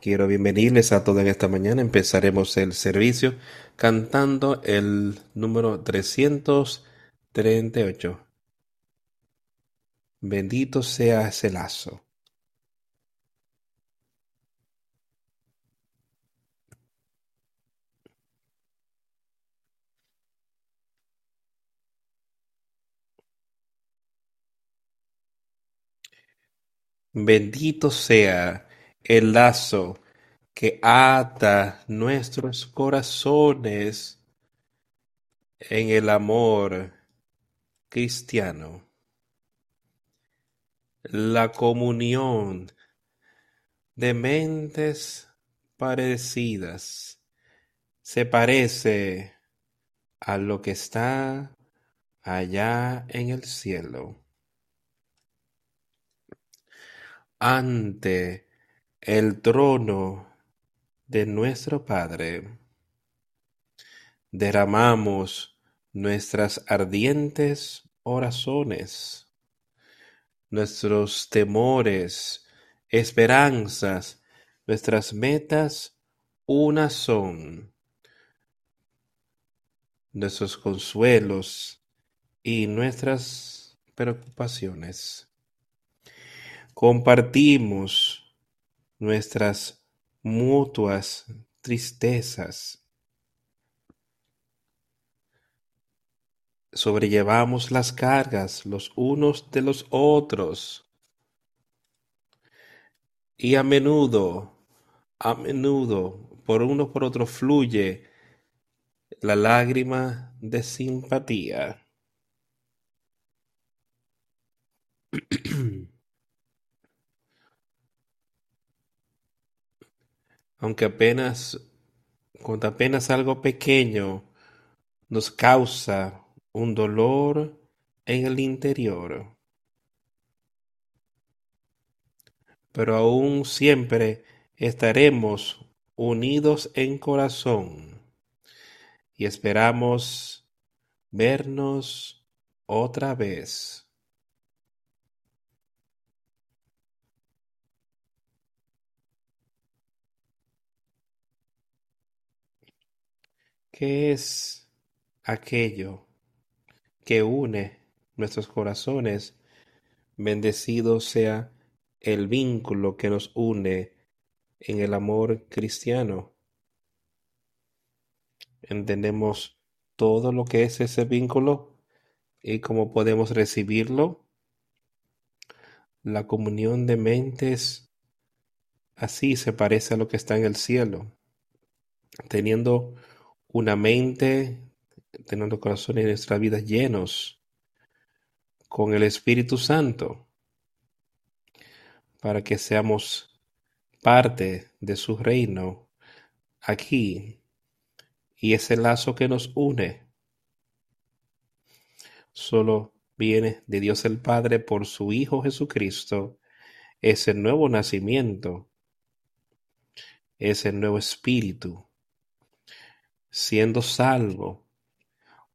Quiero bienvenirles a todos en esta mañana. Empezaremos el servicio cantando el número 338. Bendito sea ese lazo. Bendito sea el lazo que ata nuestros corazones en el amor cristiano. La comunión de mentes parecidas se parece a lo que está allá en el cielo. Ante el trono de nuestro Padre, derramamos nuestras ardientes oraciones, nuestros temores, esperanzas, nuestras metas, una son, nuestros consuelos y nuestras preocupaciones compartimos nuestras mutuas tristezas. Sobrellevamos las cargas los unos de los otros. Y a menudo, a menudo, por uno por otro fluye la lágrima de simpatía. aunque apenas, cuando apenas algo pequeño nos causa un dolor en el interior. Pero aún siempre estaremos unidos en corazón y esperamos vernos otra vez. ¿Qué es aquello que une nuestros corazones? Bendecido sea el vínculo que nos une en el amor cristiano. Entendemos todo lo que es ese vínculo y cómo podemos recibirlo. La comunión de mentes así se parece a lo que está en el cielo. Teniendo una mente, teniendo corazones y nuestras vidas llenos con el Espíritu Santo para que seamos parte de su reino aquí y ese lazo que nos une. Solo viene de Dios el Padre por su Hijo Jesucristo, ese nuevo nacimiento, ese nuevo espíritu, siendo salvo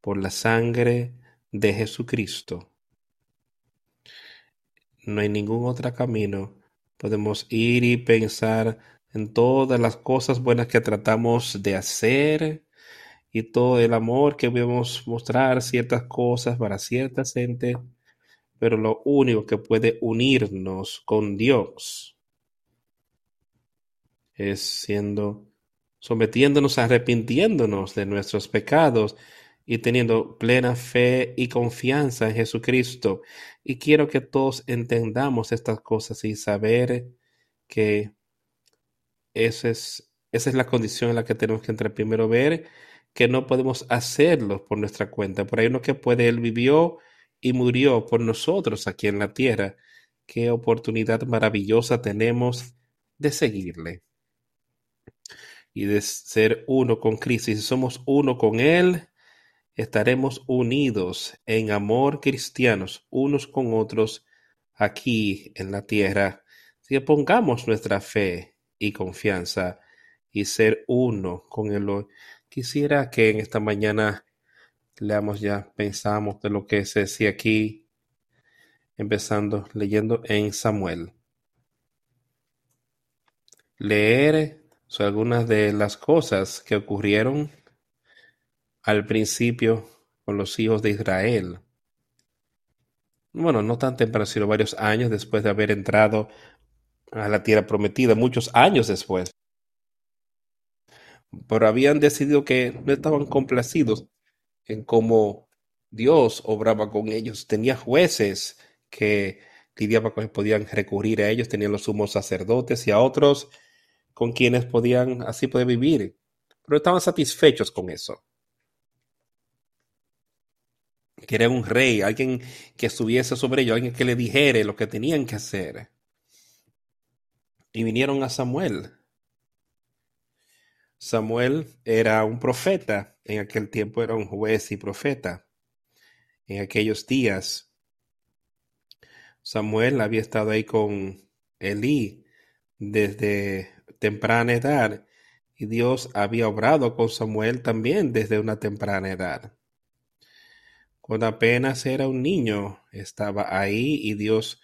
por la sangre de Jesucristo. No hay ningún otro camino. Podemos ir y pensar en todas las cosas buenas que tratamos de hacer y todo el amor que debemos mostrar ciertas cosas para cierta gente, pero lo único que puede unirnos con Dios es siendo sometiéndonos, arrepintiéndonos de nuestros pecados y teniendo plena fe y confianza en Jesucristo. Y quiero que todos entendamos estas cosas y saber que esa es, esa es la condición en la que tenemos que entrar primero, ver que no podemos hacerlo por nuestra cuenta. Por ahí uno que puede, Él vivió y murió por nosotros aquí en la tierra. Qué oportunidad maravillosa tenemos de seguirle y de ser uno con Cristo. Y si somos uno con Él, estaremos unidos en amor cristianos unos con otros aquí en la tierra. Si pongamos nuestra fe y confianza y ser uno con Él. Quisiera que en esta mañana leamos ya, pensamos de lo que se decía aquí, empezando leyendo en Samuel. Leer son algunas de las cosas que ocurrieron al principio con los hijos de Israel. Bueno, no tan temprano, sino varios años después de haber entrado a la tierra prometida, muchos años después. Pero habían decidido que no estaban complacidos en cómo Dios obraba con ellos. Tenía jueces que lidiaban con ellos, podían recurrir a ellos, tenían los sumos sacerdotes y a otros con quienes podían así poder vivir, pero estaban satisfechos con eso. Querían un rey, alguien que estuviese sobre ellos, alguien que le dijere lo que tenían que hacer. Y vinieron a Samuel. Samuel era un profeta, en aquel tiempo era un juez y profeta. En aquellos días, Samuel había estado ahí con Elí desde temprana edad, y Dios había obrado con Samuel también desde una temprana edad. Cuando apenas era un niño, estaba ahí y Dios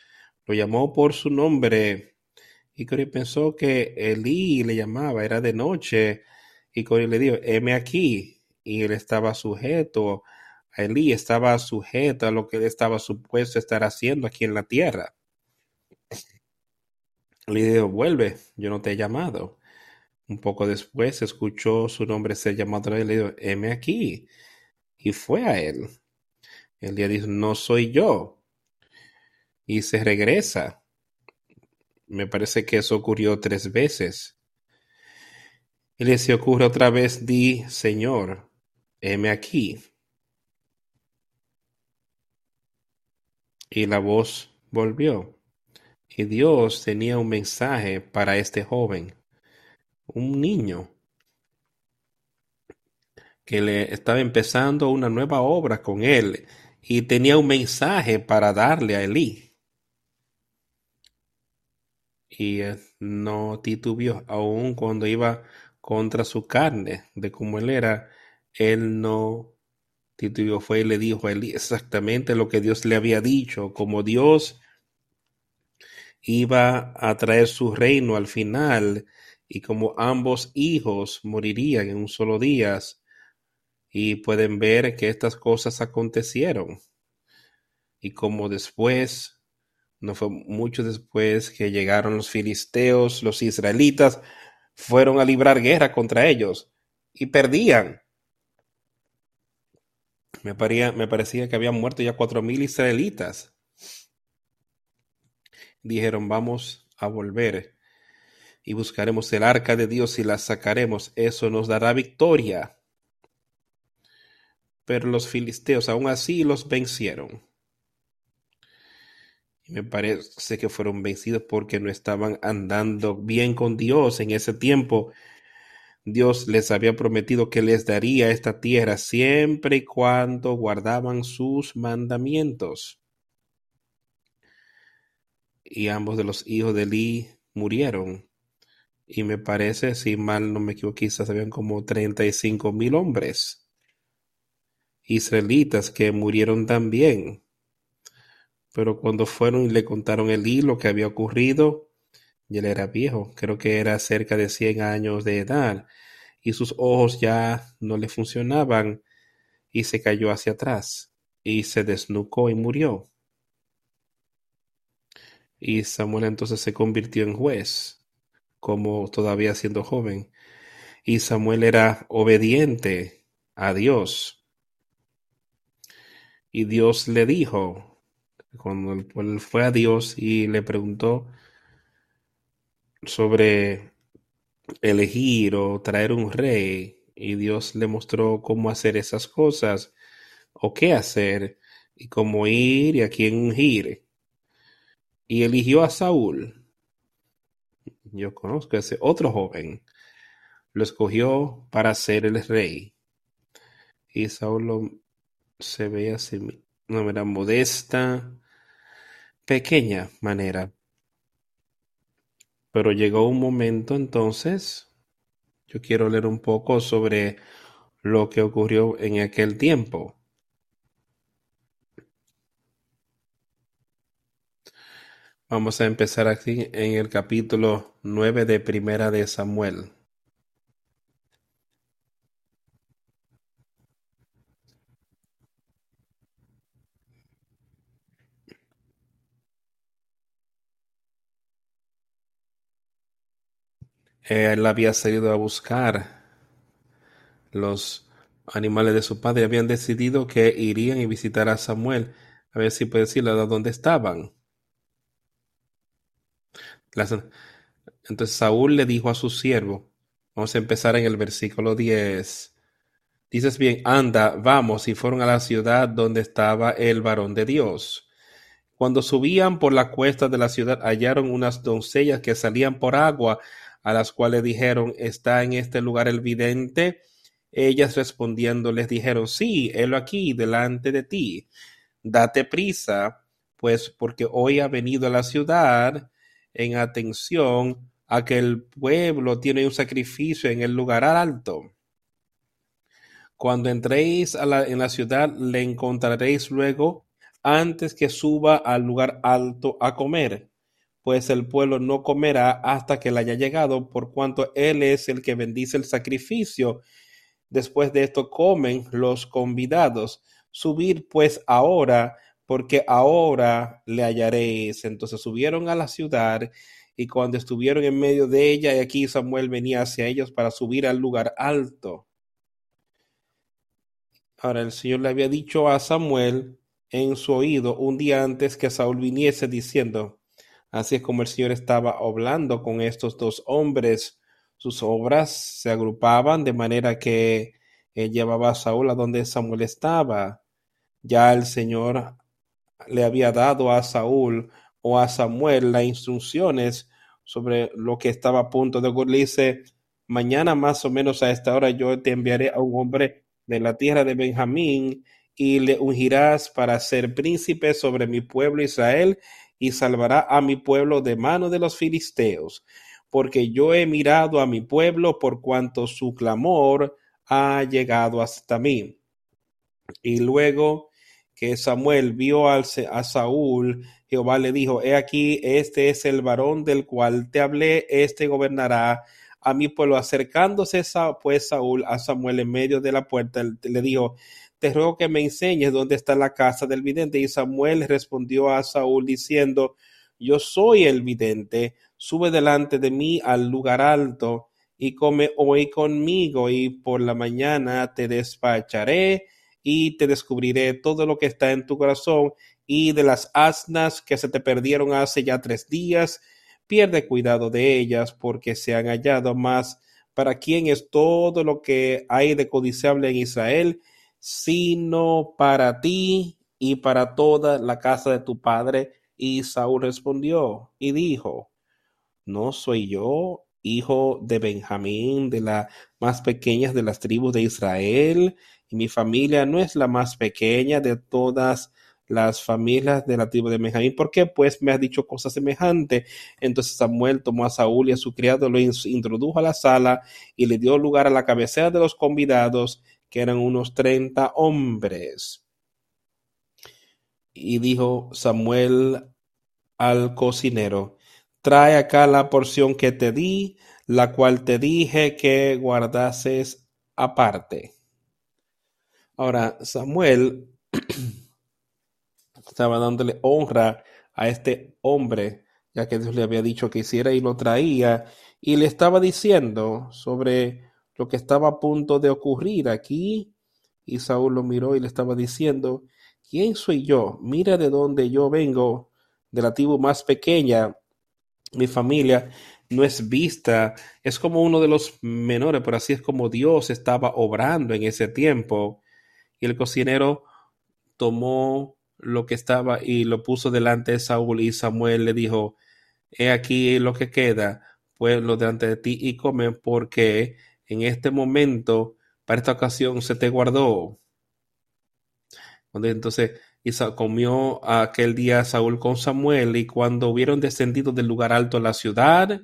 lo llamó por su nombre. Y Cori pensó que Elí le llamaba, era de noche, y Cori le dijo, heme aquí. Y él estaba sujeto, Elí estaba sujeto a lo que él estaba supuesto estar haciendo aquí en la tierra. Le vuelve, yo no te he llamado. Un poco después escuchó su nombre ser llamado y le dijo, heme aquí. Y fue a él. El día dijo, no soy yo. Y se regresa. Me parece que eso ocurrió tres veces. Y le se ocurre otra vez, di, Señor, heme aquí. Y la voz volvió. Y Dios tenía un mensaje para este joven, un niño, que le estaba empezando una nueva obra con él y tenía un mensaje para darle a Elí. Y no titubió, aun cuando iba contra su carne, de como él era, él no titubió, fue y le dijo a Elí exactamente lo que Dios le había dicho, como Dios iba a traer su reino al final y como ambos hijos morirían en un solo día y pueden ver que estas cosas acontecieron y como después No fue mucho después que llegaron los filisteos, los israelitas fueron a librar guerra contra ellos y perdían. Me, parecía, me parecía que habían muerto ya cuatro mil israelitas. Dijeron, vamos a volver y buscaremos el arca de Dios y la sacaremos. Eso nos dará victoria. Pero los filisteos aún así los vencieron. Y me parece que fueron vencidos porque no estaban andando bien con Dios en ese tiempo. Dios les había prometido que les daría esta tierra siempre y cuando guardaban sus mandamientos. Y ambos de los hijos de Eli murieron. Y me parece, si mal no me equivoco, quizás habían como 35 mil hombres israelitas que murieron también. Pero cuando fueron y le contaron el hilo que había ocurrido, él era viejo, creo que era cerca de 100 años de edad, y sus ojos ya no le funcionaban, y se cayó hacia atrás, y se desnucó y murió. Y Samuel entonces se convirtió en juez, como todavía siendo joven. Y Samuel era obediente a Dios. Y Dios le dijo, cuando él fue a Dios y le preguntó sobre elegir o traer un rey, y Dios le mostró cómo hacer esas cosas, o qué hacer, y cómo ir y a quién ungir. Y eligió a Saúl. Yo conozco a ese otro joven. Lo escogió para ser el rey. Y Saúl se ve así, una manera modesta, pequeña manera. Pero llegó un momento entonces, yo quiero leer un poco sobre lo que ocurrió en aquel tiempo. Vamos a empezar aquí en el capítulo 9 de Primera de Samuel. Él había salido a buscar los animales de su padre. Habían decidido que irían y visitar a Samuel. A ver si puede decirle dónde estaban. Entonces Saúl le dijo a su siervo, vamos a empezar en el versículo 10. Dices bien, anda, vamos, y fueron a la ciudad donde estaba el varón de Dios. Cuando subían por la cuesta de la ciudad, hallaron unas doncellas que salían por agua, a las cuales dijeron, ¿está en este lugar el vidente? Ellas respondiendo les dijeron, sí, helo aquí, delante de ti. Date prisa, pues porque hoy ha venido a la ciudad en atención a que el pueblo tiene un sacrificio en el lugar alto. Cuando entréis a la, en la ciudad, le encontraréis luego antes que suba al lugar alto a comer, pues el pueblo no comerá hasta que él haya llegado, por cuanto él es el que bendice el sacrificio. Después de esto comen los convidados. Subir pues ahora porque ahora le hallaréis. Entonces subieron a la ciudad y cuando estuvieron en medio de ella, y aquí Samuel venía hacia ellos para subir al lugar alto. Ahora el Señor le había dicho a Samuel en su oído un día antes que Saúl viniese diciendo, así es como el Señor estaba hablando con estos dos hombres, sus obras se agrupaban de manera que él llevaba a Saúl a donde Samuel estaba. Ya el Señor le había dado a Saúl o a Samuel las instrucciones sobre lo que estaba a punto de ocurrir. dice, mañana más o menos a esta hora yo te enviaré a un hombre de la tierra de Benjamín y le ungirás para ser príncipe sobre mi pueblo Israel y salvará a mi pueblo de mano de los filisteos, porque yo he mirado a mi pueblo por cuanto su clamor ha llegado hasta mí. Y luego que Samuel vio a Saúl, Jehová le dijo, he aquí, este es el varón del cual te hablé, este gobernará a mi pueblo. Acercándose pues Saúl a Samuel en medio de la puerta, le dijo, te ruego que me enseñes dónde está la casa del vidente. Y Samuel respondió a Saúl diciendo, yo soy el vidente, sube delante de mí al lugar alto y come hoy conmigo y por la mañana te despacharé y te descubriré todo lo que está en tu corazón y de las asnas que se te perdieron hace ya tres días, pierde cuidado de ellas porque se han hallado más para quién es todo lo que hay de codiciable en Israel, sino para ti y para toda la casa de tu padre. Y Saúl respondió y dijo, ¿no soy yo hijo de Benjamín, de las más pequeñas de las tribus de Israel? Y mi familia no es la más pequeña de todas las familias de la tribu de Benjamín. ¿Por qué? Pues me has dicho cosas semejantes. Entonces Samuel tomó a Saúl y a su criado, lo introdujo a la sala y le dio lugar a la cabecera de los convidados, que eran unos treinta hombres. Y dijo Samuel al cocinero, trae acá la porción que te di, la cual te dije que guardases aparte. Ahora, Samuel estaba dándole honra a este hombre, ya que Dios le había dicho que hiciera y lo traía, y le estaba diciendo sobre lo que estaba a punto de ocurrir aquí. Y Saúl lo miró y le estaba diciendo, ¿quién soy yo? Mira de dónde yo vengo, de la tribu más pequeña. Mi familia no es vista, es como uno de los menores, pero así es como Dios estaba obrando en ese tiempo. Y el cocinero tomó lo que estaba y lo puso delante de Saúl y Samuel le dijo, he aquí lo que queda, pues lo delante de ti y come porque en este momento, para esta ocasión, se te guardó. Entonces, y comió aquel día Saúl con Samuel y cuando hubieron descendido del lugar alto a la ciudad,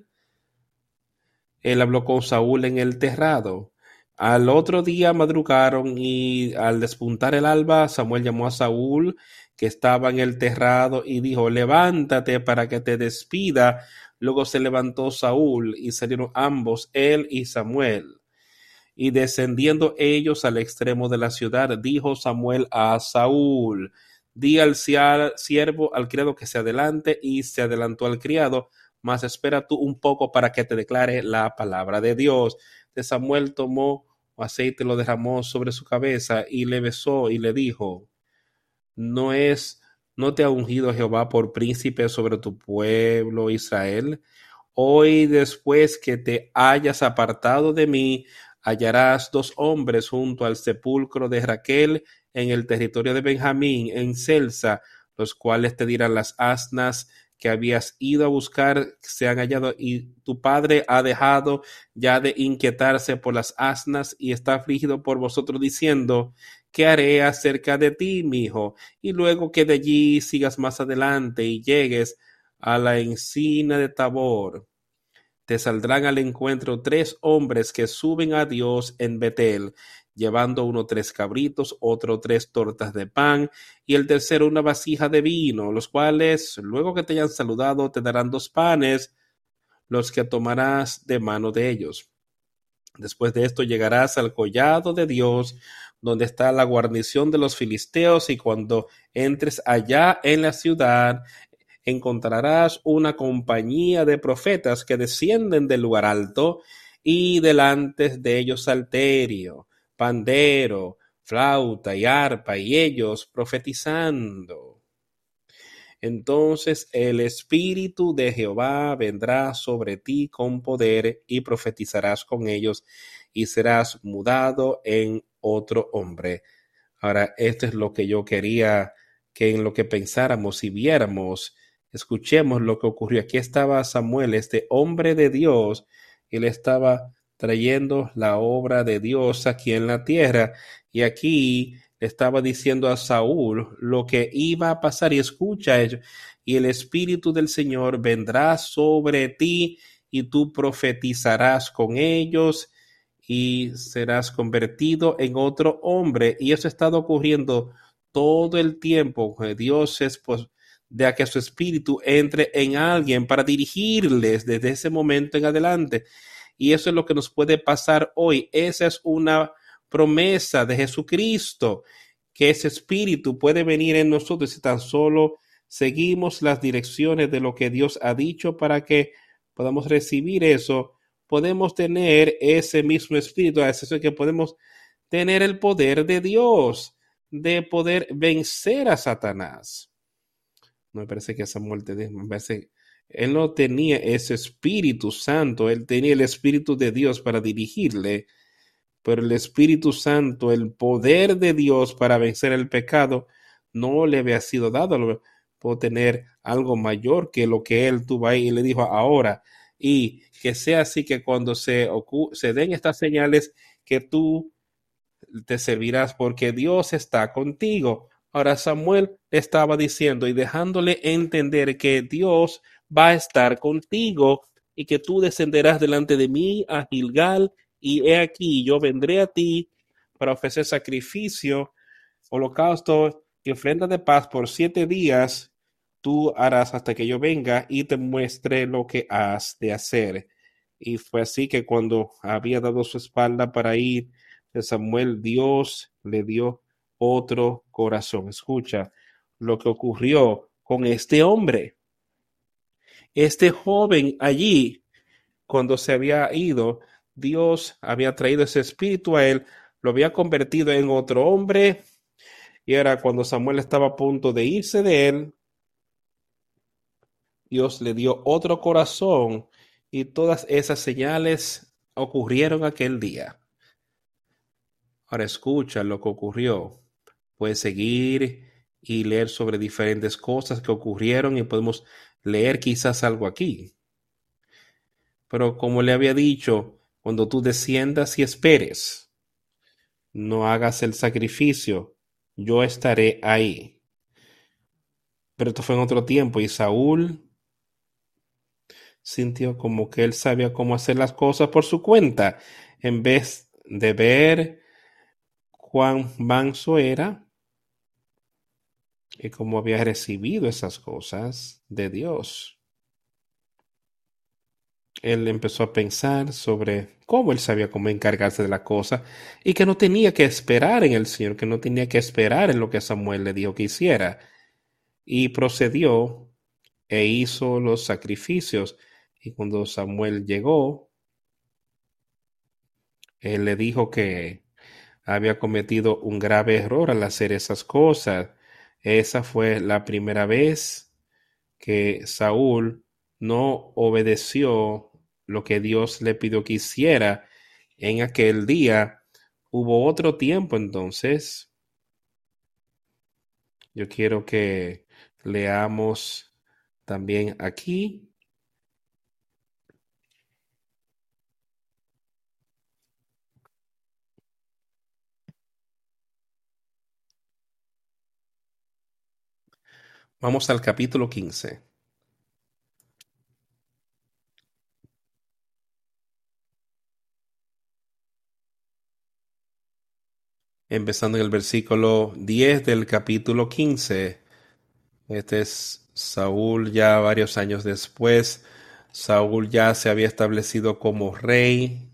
él habló con Saúl en el terrado. Al otro día madrugaron y al despuntar el alba, Samuel llamó a Saúl que estaba en el terrado y dijo, levántate para que te despida. Luego se levantó Saúl y salieron ambos, él y Samuel. Y descendiendo ellos al extremo de la ciudad, dijo Samuel a Saúl, di al siervo, al criado que se adelante, y se adelantó al criado, mas espera tú un poco para que te declare la palabra de Dios. De Samuel tomó aceite, lo derramó sobre su cabeza y le besó y le dijo, no es, no te ha ungido Jehová por príncipe sobre tu pueblo Israel. Hoy después que te hayas apartado de mí, hallarás dos hombres junto al sepulcro de Raquel en el territorio de Benjamín, en Celsa, los cuales te dirán las asnas que habías ido a buscar se han hallado y tu padre ha dejado ya de inquietarse por las asnas y está afligido por vosotros diciendo ¿qué haré acerca de ti, mi hijo? Y luego que de allí sigas más adelante y llegues a la encina de Tabor, te saldrán al encuentro tres hombres que suben a Dios en Betel, llevando uno tres cabritos, otro tres tortas de pan, y el tercero una vasija de vino, los cuales, luego que te hayan saludado, te darán dos panes, los que tomarás de mano de ellos. Después de esto llegarás al collado de Dios, donde está la guarnición de los filisteos, y cuando entres allá en la ciudad, encontrarás una compañía de profetas que descienden del lugar alto, y delante de ellos salterio, pandero, flauta y arpa, y ellos profetizando. Entonces el Espíritu de Jehová vendrá sobre ti con poder y profetizarás con ellos y serás mudado en otro hombre. Ahora, esto es lo que yo quería que en lo que pensáramos y viéramos, escuchemos lo que ocurrió. Aquí estaba Samuel, este hombre de Dios, él estaba trayendo la obra de Dios aquí en la tierra. Y aquí estaba diciendo a Saúl lo que iba a pasar y escucha ello. Y el Espíritu del Señor vendrá sobre ti y tú profetizarás con ellos y serás convertido en otro hombre. Y eso ha estado ocurriendo todo el tiempo. Dios es pues, de que su espíritu entre en alguien para dirigirles desde ese momento en adelante. Y eso es lo que nos puede pasar hoy. Esa es una promesa de Jesucristo, que ese espíritu puede venir en nosotros si tan solo seguimos las direcciones de lo que Dios ha dicho para que podamos recibir eso, podemos tener ese mismo espíritu, es que podemos tener el poder de Dios, de poder vencer a Satanás. No me parece que esa muerte, me parece, él no tenía ese Espíritu Santo, él tenía el Espíritu de Dios para dirigirle, pero el Espíritu Santo, el poder de Dios para vencer el pecado, no le había sido dado. Puedo tener algo mayor que lo que él tuvo ahí y le dijo ahora. Y que sea así que cuando se, se den estas señales, que tú te servirás porque Dios está contigo. Ahora Samuel estaba diciendo y dejándole entender que Dios va a estar contigo y que tú descenderás delante de mí a Gilgal y he aquí yo vendré a ti para ofrecer sacrificio, holocausto y ofrenda de paz por siete días. Tú harás hasta que yo venga y te muestre lo que has de hacer. Y fue así que cuando había dado su espalda para ir Samuel, Dios le dio otro corazón. Escucha lo que ocurrió con este hombre. Este joven allí, cuando se había ido, Dios había traído ese espíritu a él, lo había convertido en otro hombre, y era cuando Samuel estaba a punto de irse de él, Dios le dio otro corazón y todas esas señales ocurrieron aquel día. Ahora escucha lo que ocurrió. Puedes seguir y leer sobre diferentes cosas que ocurrieron y podemos leer quizás algo aquí. Pero como le había dicho, cuando tú desciendas y esperes, no hagas el sacrificio, yo estaré ahí. Pero esto fue en otro tiempo y Saúl sintió como que él sabía cómo hacer las cosas por su cuenta, en vez de ver cuán manso era y cómo había recibido esas cosas de Dios. Él empezó a pensar sobre cómo él sabía cómo encargarse de la cosa y que no tenía que esperar en el Señor, que no tenía que esperar en lo que Samuel le dijo que hiciera. Y procedió e hizo los sacrificios. Y cuando Samuel llegó, él le dijo que había cometido un grave error al hacer esas cosas esa fue la primera vez que Saúl no obedeció lo que Dios le pidió que hiciera en aquel día. Hubo otro tiempo entonces. Yo quiero que leamos también aquí. Vamos al capítulo 15. Empezando en el versículo 10 del capítulo 15. Este es Saúl ya varios años después. Saúl ya se había establecido como rey.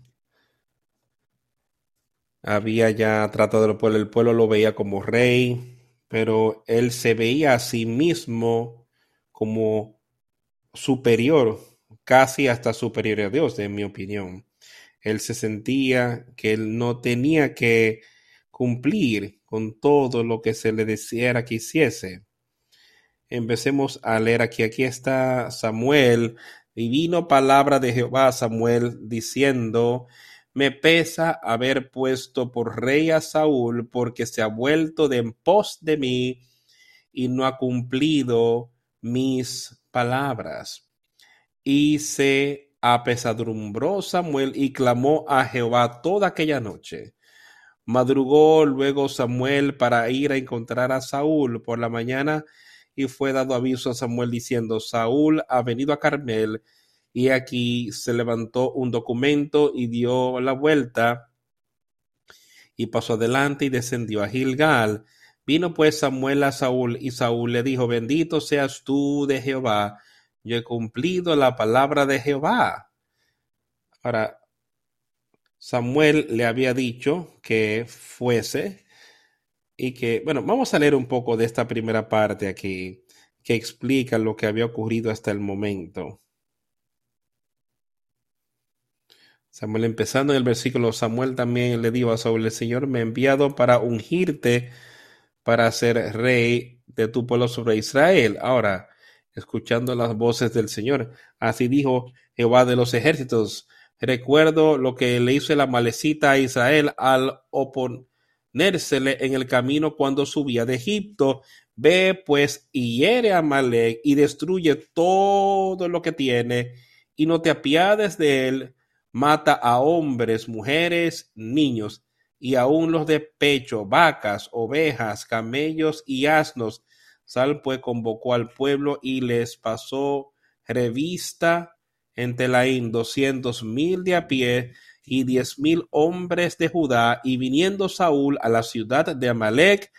Había ya tratado del pueblo, el pueblo lo veía como rey pero él se veía a sí mismo como superior, casi hasta superior a Dios, en mi opinión. Él se sentía que él no tenía que cumplir con todo lo que se le deciera que hiciese. Empecemos a leer aquí. Aquí está Samuel. Divino palabra de Jehová Samuel diciendo, me pesa haber puesto por rey a Saúl, porque se ha vuelto de en pos de mí y no ha cumplido mis palabras. Y se apesadumbró Samuel y clamó a Jehová toda aquella noche. Madrugó luego Samuel para ir a encontrar a Saúl por la mañana y fue dado aviso a Samuel diciendo, Saúl ha venido a Carmel y aquí se levantó un documento y dio la vuelta y pasó adelante y descendió a Gilgal. Vino pues Samuel a Saúl y Saúl le dijo, bendito seas tú de Jehová, yo he cumplido la palabra de Jehová. Ahora, Samuel le había dicho que fuese y que, bueno, vamos a leer un poco de esta primera parte aquí. que explica lo que había ocurrido hasta el momento. Samuel empezando en el versículo, Samuel también le dijo a el Señor me ha enviado para ungirte para ser rey de tu pueblo sobre Israel. Ahora, escuchando las voces del Señor, así dijo Jehová de los ejércitos, recuerdo lo que le hizo la malecita a Israel al oponérsele en el camino cuando subía de Egipto. Ve pues y hiere a Malek y destruye todo lo que tiene y no te apiades de él mata a hombres, mujeres, niños, y aun los de pecho, vacas, ovejas, camellos y asnos. Sal pues convocó al pueblo y les pasó revista en Telaín doscientos mil de a pie y diez mil hombres de Judá, y viniendo Saúl a la ciudad de Amalek,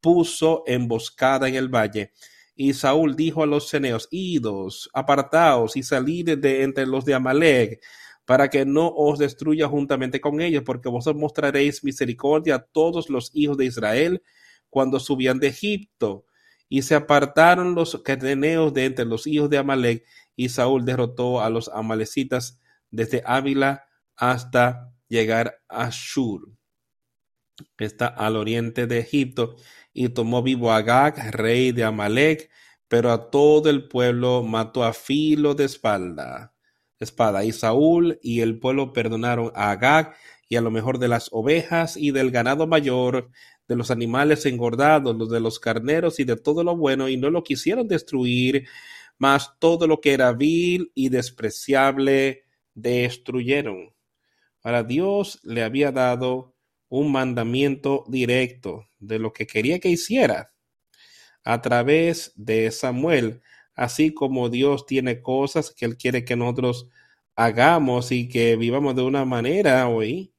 puso emboscada en el valle. Y Saúl dijo a los ceneos, idos, apartaos y salid de entre los de Amalek, para que no os destruya juntamente con ellos, porque vosotros mostraréis misericordia a todos los hijos de Israel cuando subían de Egipto. Y se apartaron los cateneos de entre los hijos de Amalek, y Saúl derrotó a los amalecitas desde Ávila hasta llegar a Shur. Está al oriente de Egipto, y tomó vivo a Agag, rey de Amalek, pero a todo el pueblo mató a filo de espalda espada. Y Saúl y el pueblo perdonaron a Agag y a lo mejor de las ovejas y del ganado mayor, de los animales engordados, los de los carneros y de todo lo bueno, y no lo quisieron destruir, mas todo lo que era vil y despreciable destruyeron. Ahora Dios le había dado un mandamiento directo de lo que quería que hiciera a través de Samuel así como Dios tiene cosas que Él quiere que nosotros hagamos y que vivamos de una manera hoy.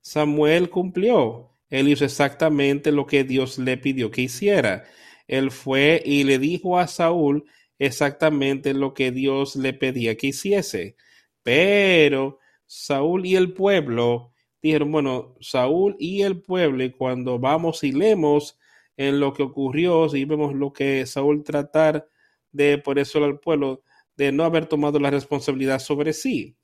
Samuel cumplió. Él hizo exactamente lo que Dios le pidió que hiciera. Él fue y le dijo a Saúl exactamente lo que Dios le pedía que hiciese. Pero Saúl y el pueblo dijeron, bueno, Saúl y el pueblo, y cuando vamos y leemos en lo que ocurrió, si vemos lo que Saúl tratar de por eso al pueblo, de no haber tomado la responsabilidad sobre sí.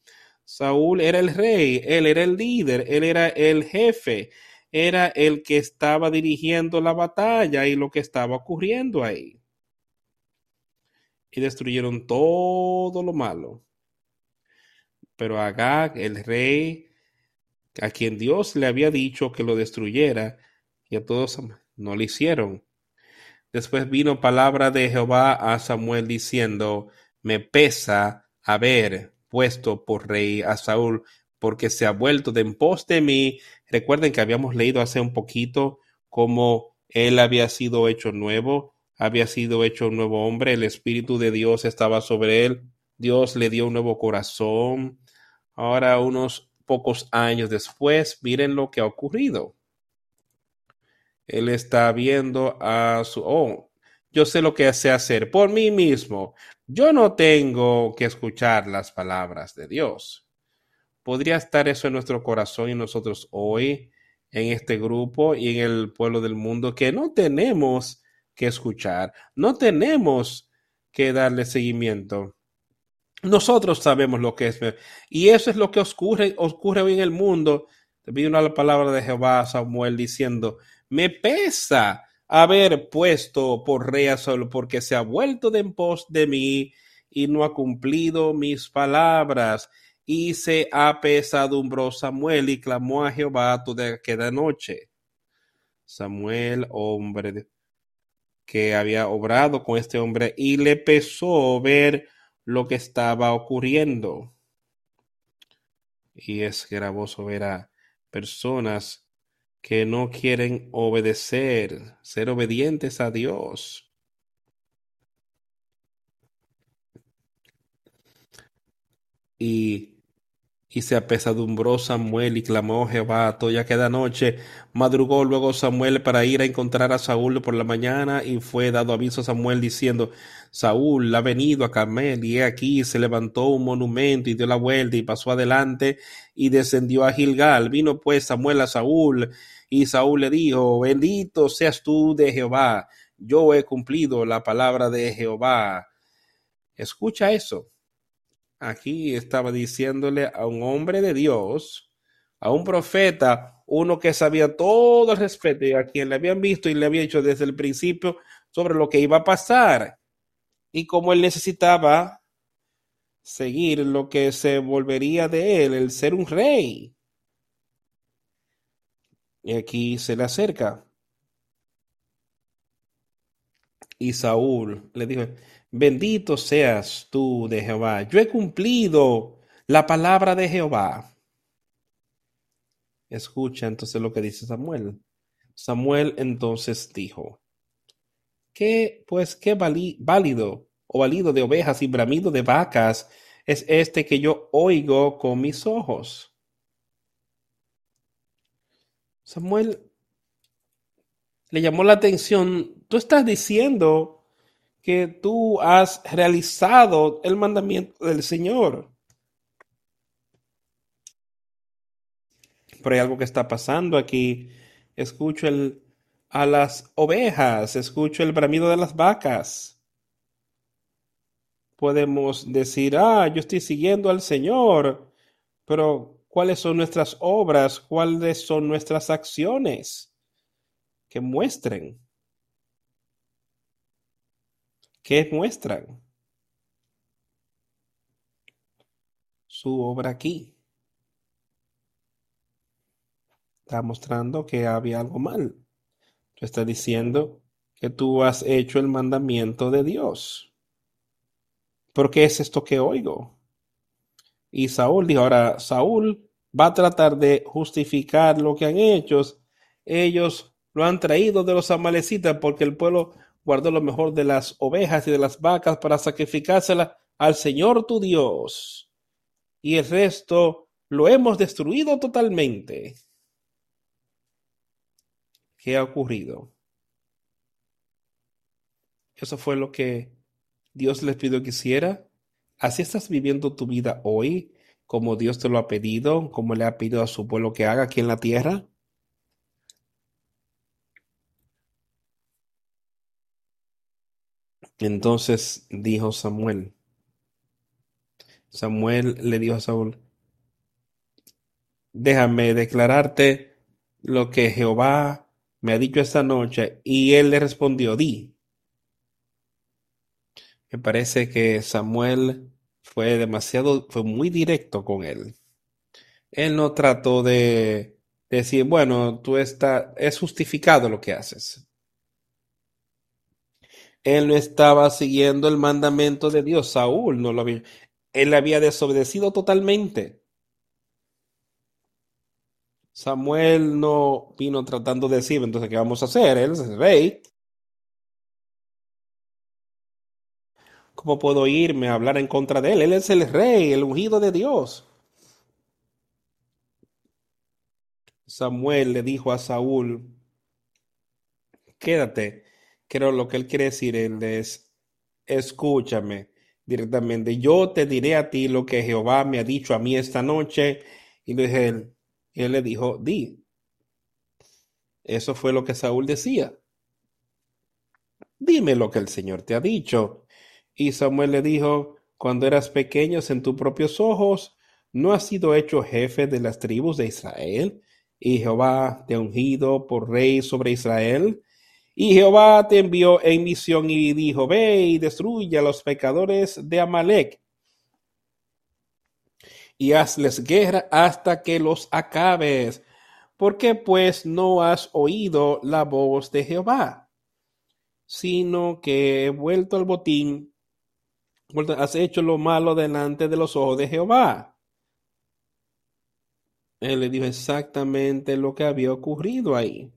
Saúl era el rey, él era el líder, él era el jefe, era el que estaba dirigiendo la batalla y lo que estaba ocurriendo ahí. Y destruyeron todo lo malo. Pero Agag, el rey, a quien Dios le había dicho que lo destruyera, y a todos no lo hicieron. Después vino palabra de Jehová a Samuel diciendo, me pesa haber puesto por rey a Saúl, porque se ha vuelto de en pos de mí. Recuerden que habíamos leído hace un poquito cómo él había sido hecho nuevo, había sido hecho un nuevo hombre, el Espíritu de Dios estaba sobre él, Dios le dio un nuevo corazón. Ahora, unos pocos años después, miren lo que ha ocurrido. Él está viendo a su, oh, yo sé lo que sé hacer por mí mismo. Yo no tengo que escuchar las palabras de Dios. ¿Podría estar eso en nuestro corazón y nosotros hoy, en este grupo y en el pueblo del mundo, que no tenemos que escuchar, no tenemos que darle seguimiento? Nosotros sabemos lo que es. Y eso es lo que ocurre, ocurre hoy en el mundo. Te pido una palabra de Jehová a Samuel diciendo, me pesa haber puesto por rey a Saúl, porque se ha vuelto de en pos de mí y no ha cumplido mis palabras. Y se apesadumbró Samuel y clamó a Jehová toda aquella noche. Samuel, hombre que había obrado con este hombre, y le pesó ver lo que estaba ocurriendo. Y es gravoso ver a personas que no quieren obedecer, ser obedientes a Dios. Y y se apesadumbró Samuel y clamó Jehová toda aquella noche. Madrugó luego Samuel para ir a encontrar a Saúl por la mañana y fue dado aviso a Samuel diciendo, Saúl ha venido a Carmel y he aquí se levantó un monumento y dio la vuelta y pasó adelante y descendió a Gilgal. Vino pues Samuel a Saúl y Saúl le dijo, bendito seas tú de Jehová yo he cumplido la palabra de Jehová. Escucha eso. Aquí estaba diciéndole a un hombre de Dios, a un profeta, uno que sabía todo el respeto y a quien le habían visto y le había dicho desde el principio sobre lo que iba a pasar y cómo él necesitaba seguir lo que se volvería de él, el ser un rey. Y aquí se le acerca. Y Saúl le dijo, bendito seas tú de Jehová, yo he cumplido la palabra de Jehová. Escucha entonces lo que dice Samuel. Samuel entonces dijo, ¿qué pues qué válido o válido de ovejas y bramido de vacas es este que yo oigo con mis ojos? Samuel le llamó la atención, tú estás diciendo que tú has realizado el mandamiento del Señor. Pero hay algo que está pasando aquí. Escucho el, a las ovejas, escucho el bramido de las vacas. Podemos decir, ah, yo estoy siguiendo al Señor, pero cuáles son nuestras obras, cuáles son nuestras acciones que muestren. ¿Qué muestran? Su obra aquí. Está mostrando que había algo mal. Está diciendo que tú has hecho el mandamiento de Dios. ¿Por qué es esto que oigo? Y Saúl dijo, ahora Saúl va a tratar de justificar lo que han hecho. Ellos lo han traído de los amalecitas porque el pueblo guardó lo mejor de las ovejas y de las vacas para sacrificárselas al Señor tu Dios. Y el resto lo hemos destruido totalmente. ¿Qué ha ocurrido? Eso fue lo que Dios les pidió que hiciera ¿Así estás viviendo tu vida hoy como Dios te lo ha pedido, como le ha pedido a su pueblo que haga aquí en la tierra? Entonces dijo Samuel. Samuel le dijo a Saúl, déjame declararte lo que Jehová me ha dicho esta noche. Y él le respondió, di. Me parece que Samuel fue demasiado, fue muy directo con él. Él no trató de decir, bueno, tú estás, es justificado lo que haces. Él no estaba siguiendo el mandamiento de Dios. Saúl no lo había, él había desobedecido totalmente. Samuel no vino tratando de decir, entonces, ¿qué vamos a hacer? Él es el rey. ¿Cómo puedo irme a hablar en contra de él? Él es el rey, el ungido de Dios. Samuel le dijo a Saúl, quédate. Creo lo que él quiere decir él es, escúchame directamente. Yo te diré a ti lo que Jehová me ha dicho a mí esta noche. Y dije él, y él le dijo, di. Eso fue lo que Saúl decía. Dime lo que el Señor te ha dicho. Y Samuel le dijo, Cuando eras pequeño en tus propios ojos, ¿no has sido hecho jefe de las tribus de Israel? Y Jehová te ha ungido por rey sobre Israel. Y Jehová te envió en misión y dijo, Ve y destruye a los pecadores de Amalek y hazles guerra hasta que los acabes. ¿Por qué pues no has oído la voz de Jehová? Sino que he vuelto al botín has hecho lo malo delante de los ojos de Jehová. Él le dijo exactamente lo que había ocurrido ahí.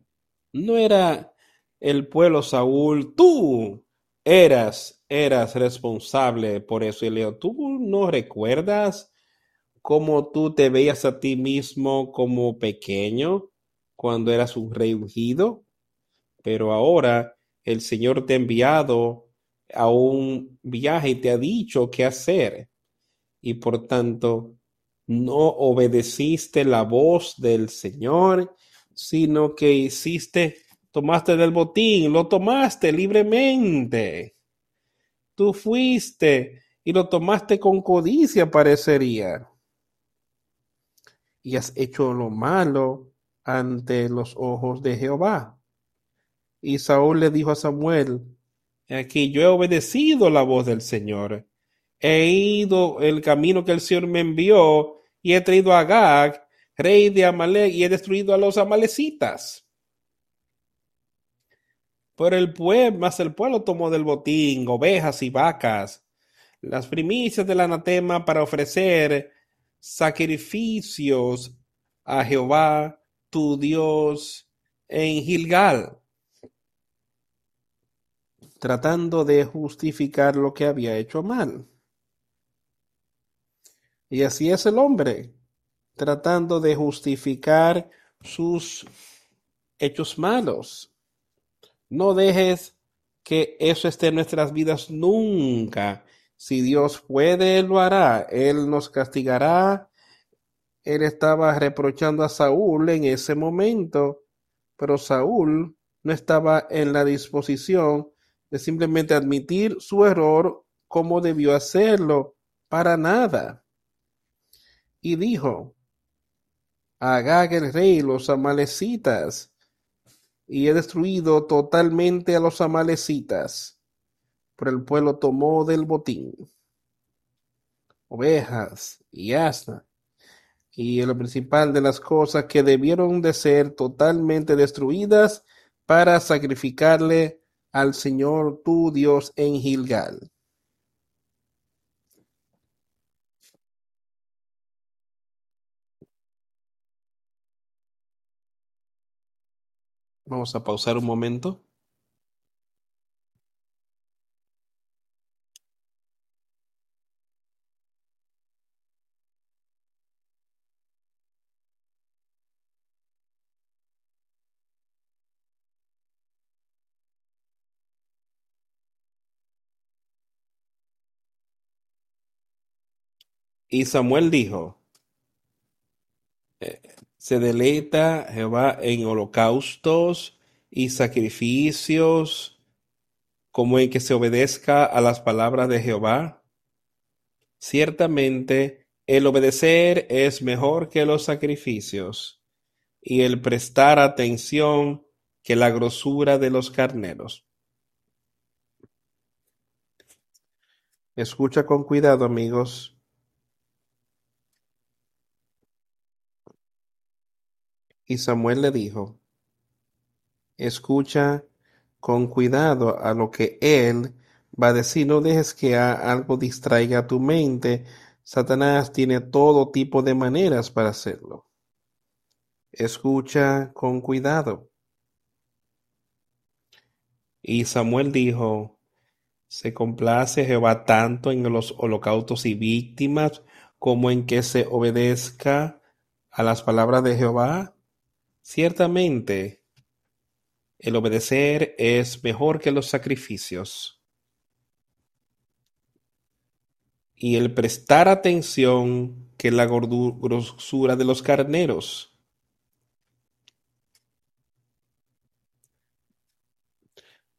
No era el pueblo Saúl, tú eras, eras responsable por eso. Y le dijo, ¿tú no recuerdas cómo tú te veías a ti mismo como pequeño cuando eras un rey ungido? Pero ahora el Señor te ha enviado a un viaje y te ha dicho qué hacer y por tanto no obedeciste la voz del Señor, sino que hiciste tomaste del botín, lo tomaste libremente. Tú fuiste y lo tomaste con codicia, parecería. Y has hecho lo malo ante los ojos de Jehová. Y Saúl le dijo a Samuel, aquí yo he obedecido la voz del Señor. He ido el camino que el Señor me envió y he traído a Agag, rey de Amalek, y he destruido a los amalecitas. Pero el pueblo, el pueblo tomó del botín ovejas y vacas, las primicias del anatema para ofrecer sacrificios a Jehová tu Dios en Gilgal, tratando de justificar lo que había hecho mal. Y así es el hombre, tratando de justificar sus hechos malos. No dejes que eso esté en nuestras vidas nunca. Si Dios puede, Él lo hará. Él nos castigará. Él estaba reprochando a Saúl en ese momento, pero Saúl no estaba en la disposición de simplemente admitir su error como debió hacerlo, para nada y dijo, Agag el rey, los amalecitas, y he destruido totalmente a los amalecitas, pero el pueblo tomó del botín ovejas y asna, y lo principal de las cosas que debieron de ser totalmente destruidas para sacrificarle al Señor tu Dios en Gilgal. Vamos a pausar un momento. Y Samuel dijo, eh, se deleita Jehová en holocaustos y sacrificios, como en que se obedezca a las palabras de Jehová. Ciertamente, el obedecer es mejor que los sacrificios, y el prestar atención que la grosura de los carneros. Escucha con cuidado, amigos. Y Samuel le dijo, escucha con cuidado a lo que él va a decir, no dejes que algo distraiga tu mente. Satanás tiene todo tipo de maneras para hacerlo. Escucha con cuidado. Y Samuel dijo, se complace Jehová tanto en los holocaustos y víctimas como en que se obedezca a las palabras de Jehová. Ciertamente, el obedecer es mejor que los sacrificios. Y el prestar atención que la grosura de los carneros.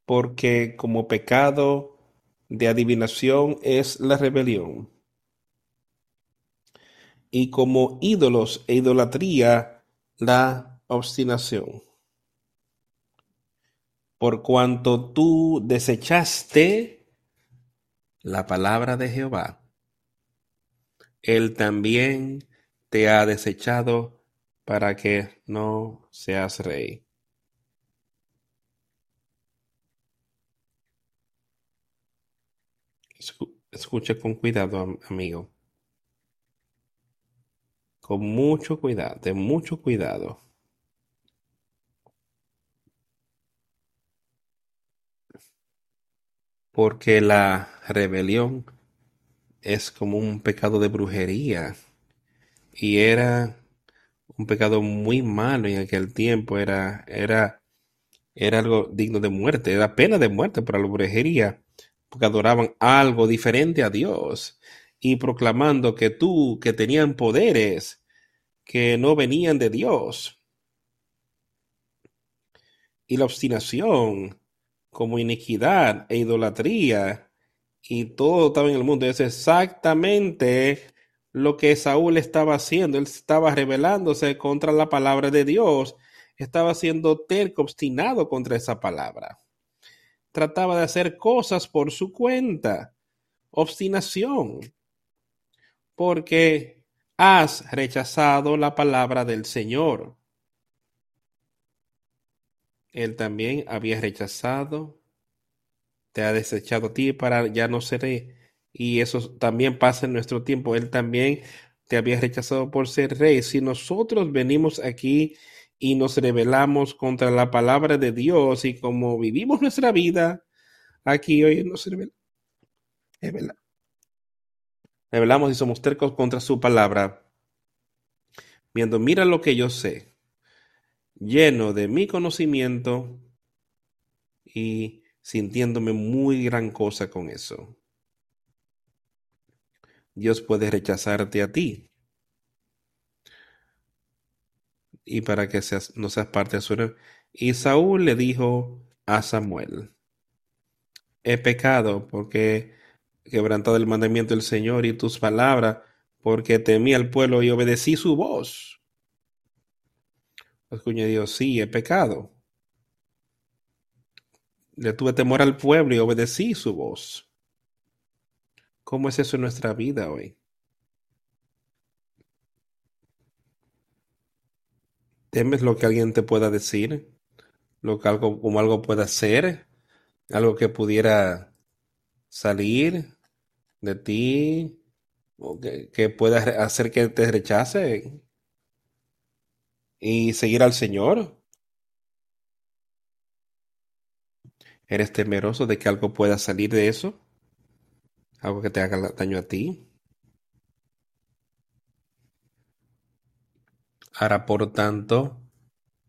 Porque como pecado de adivinación es la rebelión. Y como ídolos e idolatría la obstinación. Por cuanto tú desechaste la palabra de Jehová, Él también te ha desechado para que no seas rey. Escucha con cuidado, amigo. Con mucho cuidado, de mucho cuidado. Porque la rebelión es como un pecado de brujería y era un pecado muy malo en aquel tiempo, era, era, era algo digno de muerte, era pena de muerte para la brujería, porque adoraban algo diferente a Dios y proclamando que tú, que tenían poderes que no venían de Dios. y la obstinación como iniquidad e idolatría y todo estaba en el mundo. Es exactamente lo que Saúl estaba haciendo. Él estaba rebelándose contra la palabra de Dios. Estaba siendo terco, obstinado contra esa palabra. Trataba de hacer cosas por su cuenta. Obstinación. Porque has rechazado la palabra del Señor. Él también había rechazado, te ha desechado a ti para ya no seré. Y eso también pasa en nuestro tiempo. Él también te había rechazado por ser rey. Si nosotros venimos aquí y nos rebelamos contra la palabra de Dios y como vivimos nuestra vida aquí hoy nos revelamos, revelamos y somos tercos contra su palabra, viendo, mira lo que yo sé, lleno de mi conocimiento y sintiéndome muy gran cosa con eso. Dios puede rechazarte a ti. Y para que seas, no seas parte de su... Y Saúl le dijo a Samuel, he pecado porque quebrantado el mandamiento del Señor y tus palabras, porque temí al pueblo y obedecí su voz. Dios, sí, he pecado. Le tuve temor al pueblo y obedecí su voz. ¿Cómo es eso en nuestra vida hoy? ¿Temes lo que alguien te pueda decir? ¿Lo que algo, como algo pueda ser? ¿Algo que pudiera salir de ti? ¿O que, que pueda hacer que te rechace? Y seguir al Señor? ¿Eres temeroso de que algo pueda salir de eso? ¿Algo que te haga daño a ti? Ahora, por tanto,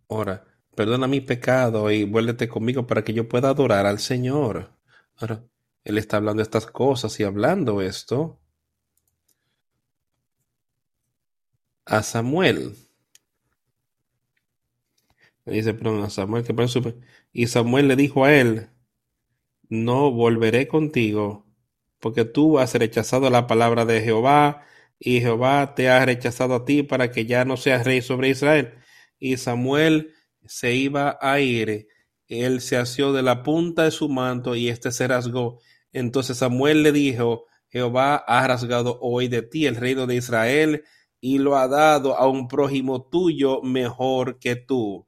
ahora, perdona mi pecado y vuélvete conmigo para que yo pueda adorar al Señor. Ahora, Él está hablando estas cosas y hablando esto a Samuel dice, Samuel, que Y Samuel le dijo a él, no volveré contigo, porque tú has rechazado la palabra de Jehová, y Jehová te ha rechazado a ti para que ya no seas rey sobre Israel. Y Samuel se iba a ir, él se asió de la punta de su manto y éste se rasgó. Entonces Samuel le dijo, Jehová ha rasgado hoy de ti el reino de Israel y lo ha dado a un prójimo tuyo mejor que tú.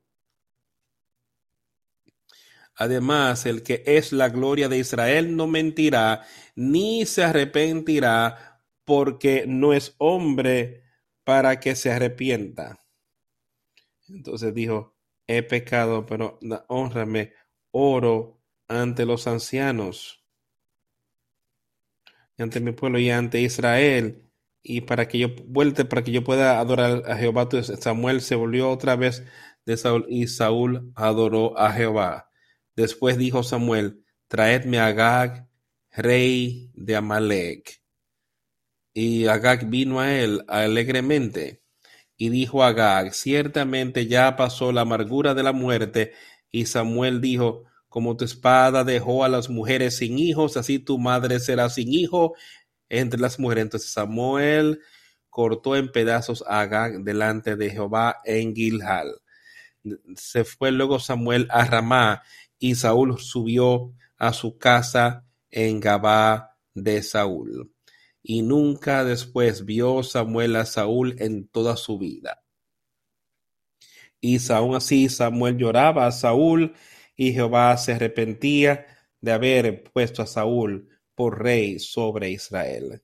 Además, el que es la gloria de Israel no mentirá, ni se arrepentirá, porque no es hombre para que se arrepienta. Entonces dijo, he pecado, pero honrame, oro ante los ancianos, ante mi pueblo y ante Israel, y para que yo vuelte, para que yo pueda adorar a Jehová. Samuel se volvió otra vez de Saúl y Saúl adoró a Jehová. Después dijo Samuel, traedme a Agag, rey de Amalek. Y Agag vino a él alegremente. Y dijo Agag, ciertamente ya pasó la amargura de la muerte. Y Samuel dijo, como tu espada dejó a las mujeres sin hijos, así tu madre será sin hijo entre las mujeres. Entonces Samuel cortó en pedazos a Agag delante de Jehová en Gilgal. Se fue luego Samuel a Ramá y Saúl subió a su casa en Gabá de Saúl. Y nunca después vio Samuel a Saúl en toda su vida. Y aún así Samuel lloraba a Saúl y Jehová se arrepentía de haber puesto a Saúl por rey sobre Israel.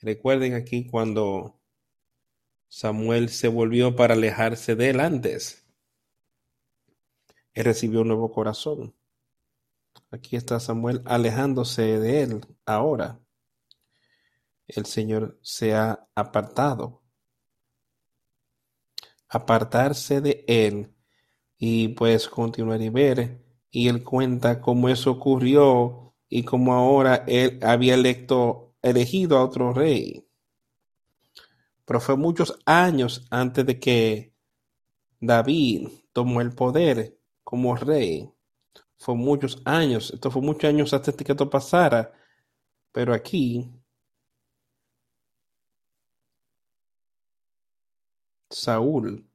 Recuerden aquí cuando Samuel se volvió para alejarse de él antes él recibió un nuevo corazón. Aquí está Samuel alejándose de él ahora. El Señor se ha apartado. Apartarse de él y pues continuar y ver. Y él cuenta cómo eso ocurrió y cómo ahora él había electo, elegido a otro rey. Pero fue muchos años antes de que David tomó el poder como rey. Fue muchos años, esto fue muchos años hasta que esto pasara, pero aquí Saúl,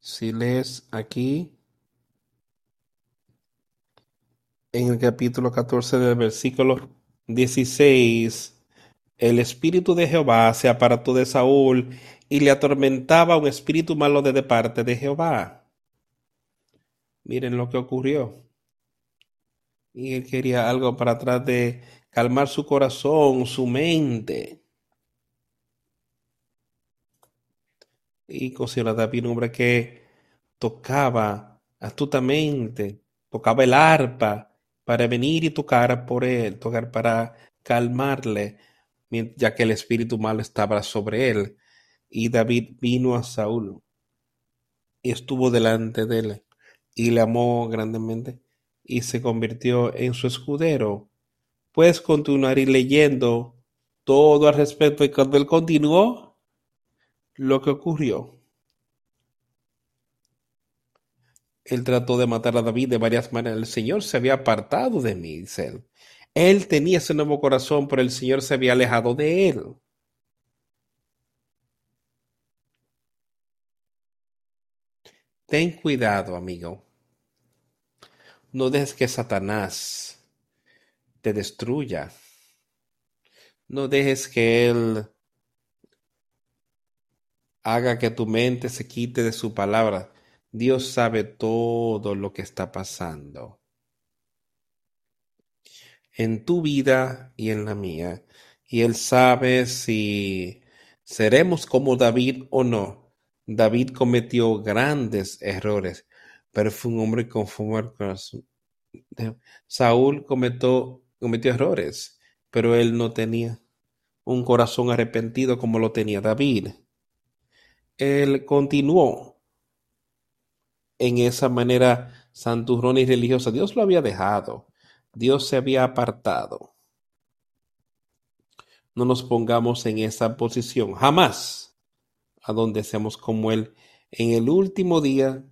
si lees aquí en el capítulo 14 del versículo 16, el espíritu de Jehová se apartó de Saúl y le atormentaba un espíritu malo de parte de Jehová. Miren lo que ocurrió. Y él quería algo para atrás de calmar su corazón, su mente. Y conoció David, un hombre que tocaba astutamente, tocaba el arpa para venir y tocar por él, tocar para calmarle, ya que el espíritu malo estaba sobre él. Y David vino a Saúl y estuvo delante de él y le amó grandemente y se convirtió en su escudero. Puedes continuar y leyendo todo al respecto y cuando él continuó, lo que ocurrió. Él trató de matar a David de varias maneras. El Señor se había apartado de mí, dice él. Él tenía ese nuevo corazón, pero el Señor se había alejado de él. Ten cuidado, amigo. No dejes que Satanás te destruya. No dejes que Él haga que tu mente se quite de su palabra. Dios sabe todo lo que está pasando en tu vida y en la mía. Y Él sabe si seremos como David o no. David cometió grandes errores, pero fue un hombre conforme al corazón. Saúl cometió, cometió errores, pero él no tenía un corazón arrepentido como lo tenía David. Él continuó en esa manera santurrona y religiosa. Dios lo había dejado. Dios se había apartado. No nos pongamos en esa posición. Jamás a donde seamos como él. En el último día,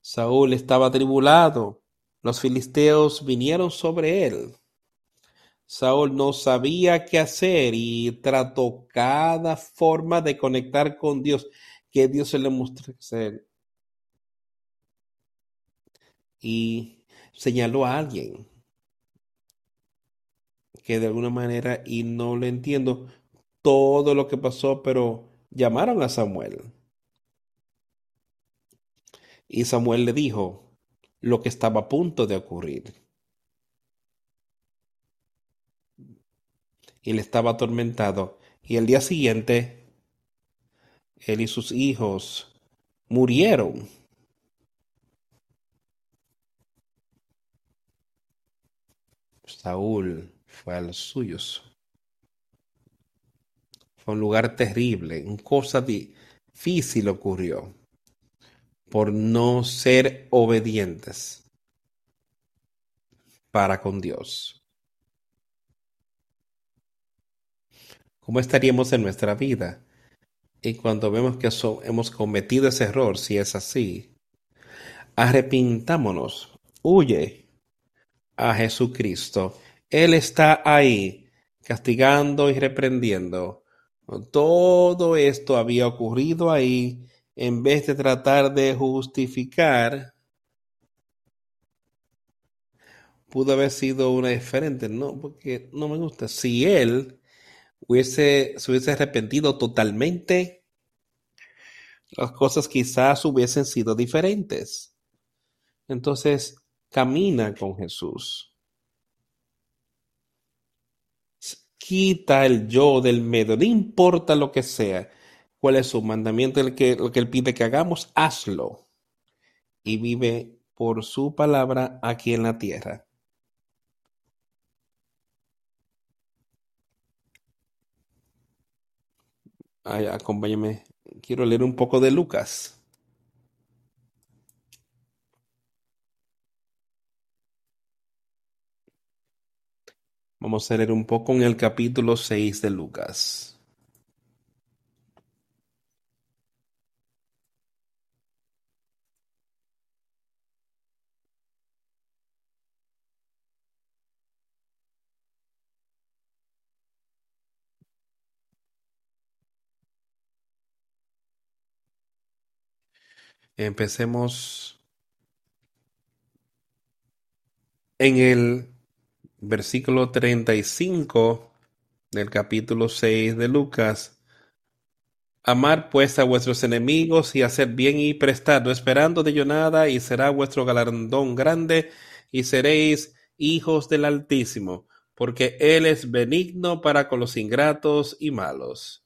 Saúl estaba tribulado. Los filisteos vinieron sobre él. Saúl no sabía qué hacer y trató cada forma de conectar con Dios que Dios se le mostró. Y señaló a alguien que de alguna manera, y no le entiendo todo lo que pasó, pero llamaron a Samuel. Y Samuel le dijo lo que estaba a punto de ocurrir. Y él estaba atormentado. Y el día siguiente, él y sus hijos murieron. Saúl fue a los suyos. Fue un lugar terrible, una cosa difícil ocurrió por no ser obedientes para con Dios. ¿Cómo estaríamos en nuestra vida? Y cuando vemos que hemos cometido ese error, si es así, arrepintámonos, huye a Jesucristo. Él está ahí, castigando y reprendiendo todo esto había ocurrido ahí en vez de tratar de justificar, pudo haber sido una diferente, no, porque no me gusta. Si él hubiese, se hubiese arrepentido totalmente, las cosas quizás hubiesen sido diferentes. Entonces, camina con Jesús. Quita el yo del medio, no importa lo que sea, cuál es su mandamiento, el que, lo que él pide que hagamos, hazlo. Y vive por su palabra aquí en la tierra. Ay, acompáñame. Quiero leer un poco de Lucas. Vamos a leer un poco en el capítulo 6 de Lucas. Empecemos en el versículo 35 del capítulo 6 de Lucas. Amar pues a vuestros enemigos y hacer bien y prestad, esperando de ello nada, y será vuestro galardón grande, y seréis hijos del Altísimo, porque Él es benigno para con los ingratos y malos.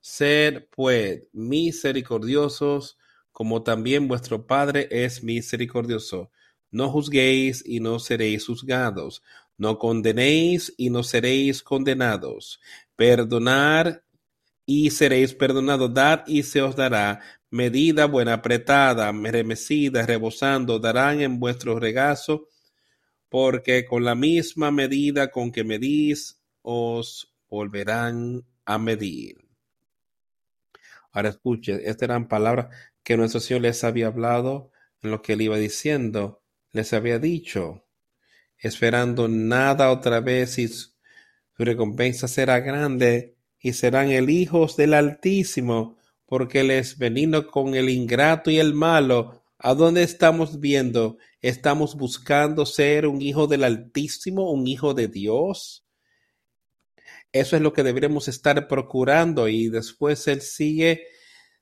Sed pues misericordiosos, como también vuestro Padre es misericordioso. No juzguéis y no seréis juzgados. No condenéis y no seréis condenados. Perdonar y seréis perdonados. Dad y se os dará. Medida buena, apretada, remecida, rebosando, darán en vuestro regazo, porque con la misma medida con que medís, os volverán a medir. Ahora escuchen, estas eran palabras que nuestro Señor les había hablado en lo que él iba diciendo, les había dicho, esperando nada otra vez y su recompensa será grande y serán el hijos del Altísimo, porque él es venido con el ingrato y el malo. ¿A dónde estamos viendo? ¿Estamos buscando ser un hijo del Altísimo, un hijo de Dios? Eso es lo que deberíamos estar procurando y después él sigue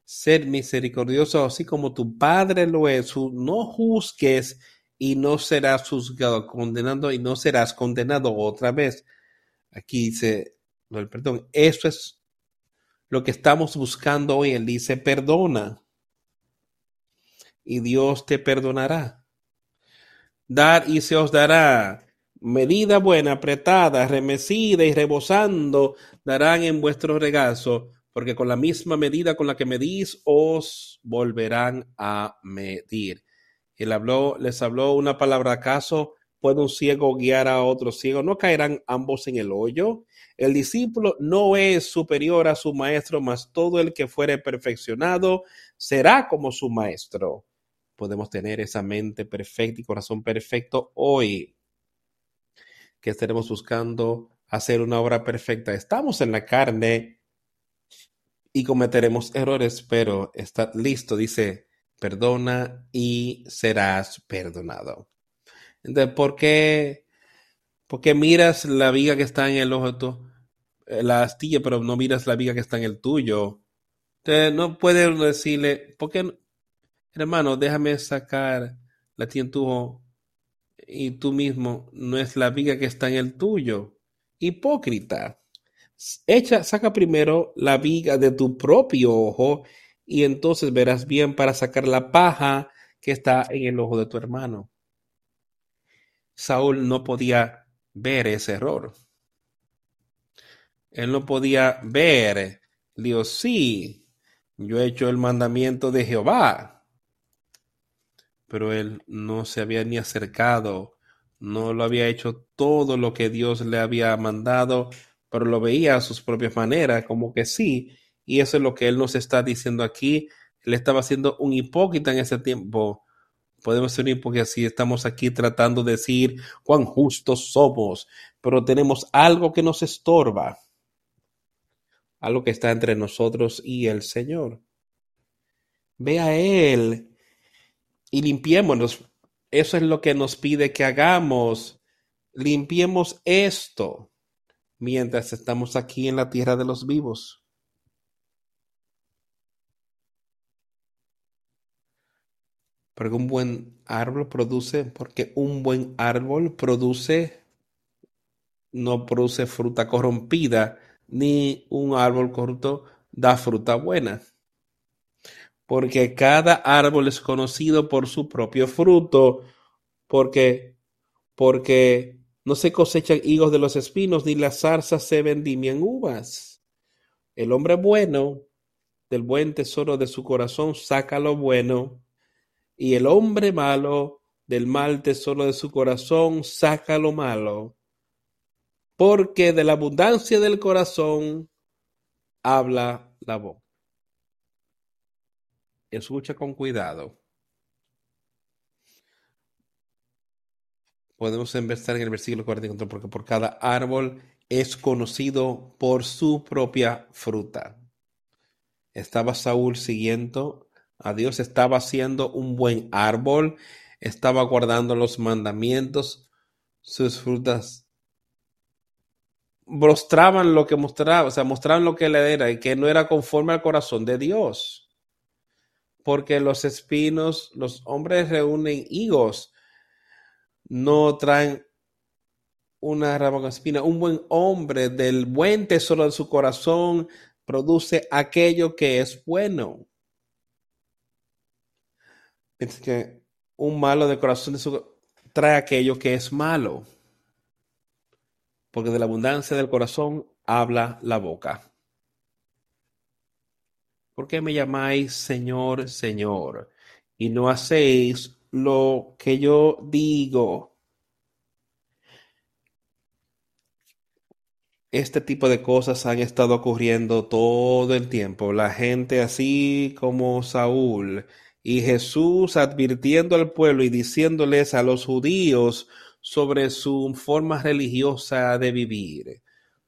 ser misericordioso así como tu Padre lo es. No juzgues y no serás juzgado, condenando y no serás condenado otra vez. Aquí dice, no, perdón, eso es lo que estamos buscando hoy. Él dice, perdona y Dios te perdonará. Dar y se os dará. Medida buena, apretada, remecida y rebosando darán en vuestro regazo porque con la misma medida con la que medís os volverán a medir. Habló, les habló una palabra acaso, ¿puede un ciego guiar a otro ciego? ¿No caerán ambos en el hoyo? El discípulo no es superior a su maestro, mas todo el que fuere perfeccionado será como su maestro. Podemos tener esa mente perfecta y corazón perfecto hoy, que estaremos buscando hacer una obra perfecta. Estamos en la carne, y cometeremos errores, pero está listo, dice, perdona y serás perdonado. Entonces, ¿por qué, por qué miras la viga que está en el ojo tu, eh, la astilla, pero no miras la viga que está en el tuyo? Entonces, no puedes decirle, ¿por qué, hermano, déjame sacar la tía en tu ojo y tú mismo no es la viga que está en el tuyo? Hipócrita. Echa, saca primero la viga de tu propio ojo y entonces verás bien para sacar la paja que está en el ojo de tu hermano. Saúl no podía ver ese error. Él no podía ver. Dios, sí, yo he hecho el mandamiento de Jehová. Pero él no se había ni acercado, no lo había hecho todo lo que Dios le había mandado pero lo veía a sus propias maneras, como que sí, y eso es lo que él nos está diciendo aquí. Él estaba siendo un hipócrita en ese tiempo. Podemos ser un hipócrita si estamos aquí tratando de decir cuán justos somos, pero tenemos algo que nos estorba, algo que está entre nosotros y el Señor. Ve a Él y limpiémonos. Eso es lo que nos pide que hagamos. Limpiemos esto mientras estamos aquí en la tierra de los vivos. Porque un buen árbol produce, porque un buen árbol produce, no produce fruta corrompida, ni un árbol corrupto da fruta buena. Porque cada árbol es conocido por su propio fruto, porque, porque no se cosechan higos de los espinos, ni las zarzas se vendimian uvas. El hombre bueno del buen tesoro de su corazón saca lo bueno, y el hombre malo del mal tesoro de su corazón saca lo malo. Porque de la abundancia del corazón habla la voz. Escucha con cuidado. podemos empezar en el versículo 44, porque por cada árbol es conocido por su propia fruta. Estaba Saúl siguiendo a Dios, estaba haciendo un buen árbol, estaba guardando los mandamientos, sus frutas mostraban lo que mostraba, o sea, mostraban lo que él era y que no era conforme al corazón de Dios. Porque los espinos, los hombres reúnen higos, no traen una rama con espina. Un buen hombre del buen tesoro de su corazón produce aquello que es bueno. Es que un malo de corazón trae aquello que es malo porque de la abundancia del corazón habla la boca. ¿Por qué me llamáis Señor, Señor, y no hacéis lo que yo digo? Este tipo de cosas han estado ocurriendo todo el tiempo. La gente así como Saúl y Jesús advirtiendo al pueblo y diciéndoles a los judíos sobre su forma religiosa de vivir.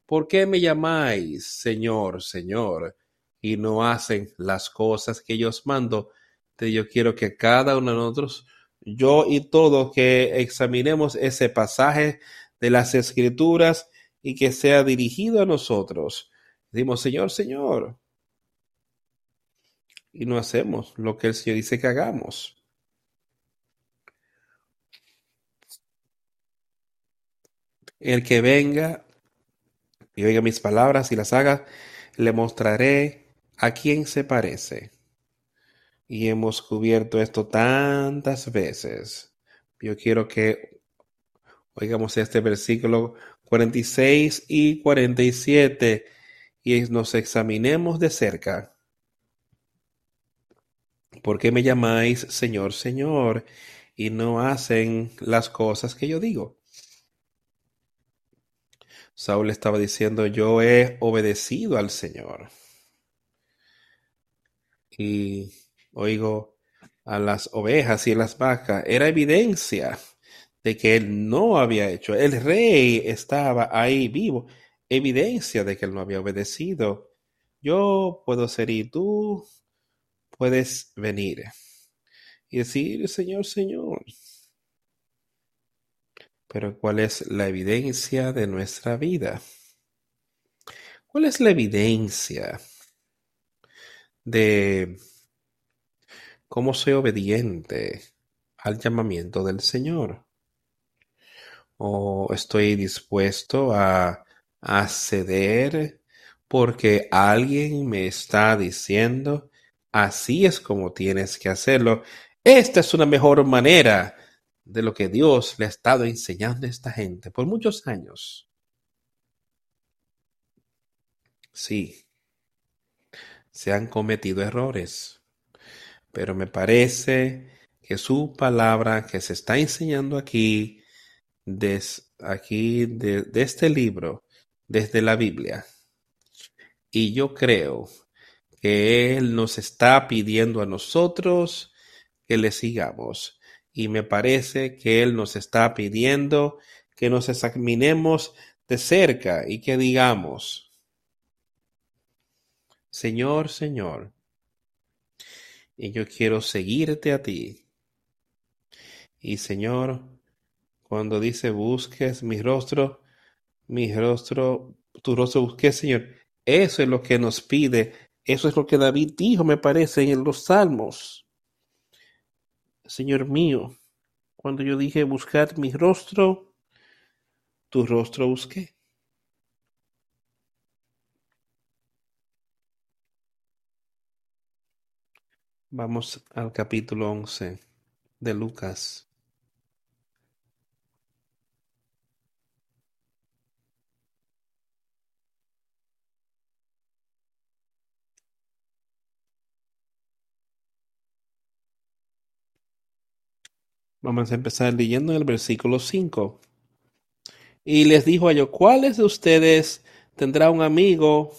¿Por qué me llamáis Señor, Señor, y no hacen las cosas que yo os mando? yo quiero que cada uno de nosotros, yo y todos, que examinemos ese pasaje de las Escrituras y que sea dirigido a nosotros. Decimos, Señor, Señor. Y no hacemos lo que el Señor dice que hagamos. El que venga y oiga mis palabras y las haga, le mostraré a quién se parece. Y hemos cubierto esto tantas veces. Yo quiero que oigamos este versículo 46 y 47 y nos examinemos de cerca. ¿Por qué me llamáis Señor, Señor y no hacen las cosas que yo digo? Saúl estaba diciendo, yo he obedecido al Señor. Y oigo a las ovejas y las vacas. Era evidencia de que él no había hecho. El rey estaba ahí vivo. Evidencia de que él no había obedecido. Yo puedo ser y tú puedes venir y decir, Señor, Señor. Pero ¿cuál es la evidencia de nuestra vida? ¿Cuál es la evidencia de cómo soy obediente al llamamiento del Señor? ¿O estoy dispuesto a, a ceder porque alguien me está diciendo así es como tienes que hacerlo? Esta es una mejor manera de lo que Dios le ha estado enseñando a esta gente por muchos años. Sí, se han cometido errores, pero me parece que su palabra que se está enseñando aquí, aquí de, de este libro, desde la Biblia, y yo creo que Él nos está pidiendo a nosotros que le sigamos y me parece que Él nos está pidiendo que nos examinemos de cerca y que digamos, Señor, Señor, y yo quiero seguirte a ti. Y Señor, cuando dice busques mi rostro, mi rostro, tu rostro busque, Señor, eso es lo que nos pide, eso es lo que David dijo, me parece, en los salmos. Señor mío, cuando yo dije buscar mi rostro, tu rostro busqué. Vamos al capítulo 11 de Lucas. Vamos a empezar leyendo en el versículo 5. Y les dijo a ellos, ¿cuáles de ustedes tendrá un amigo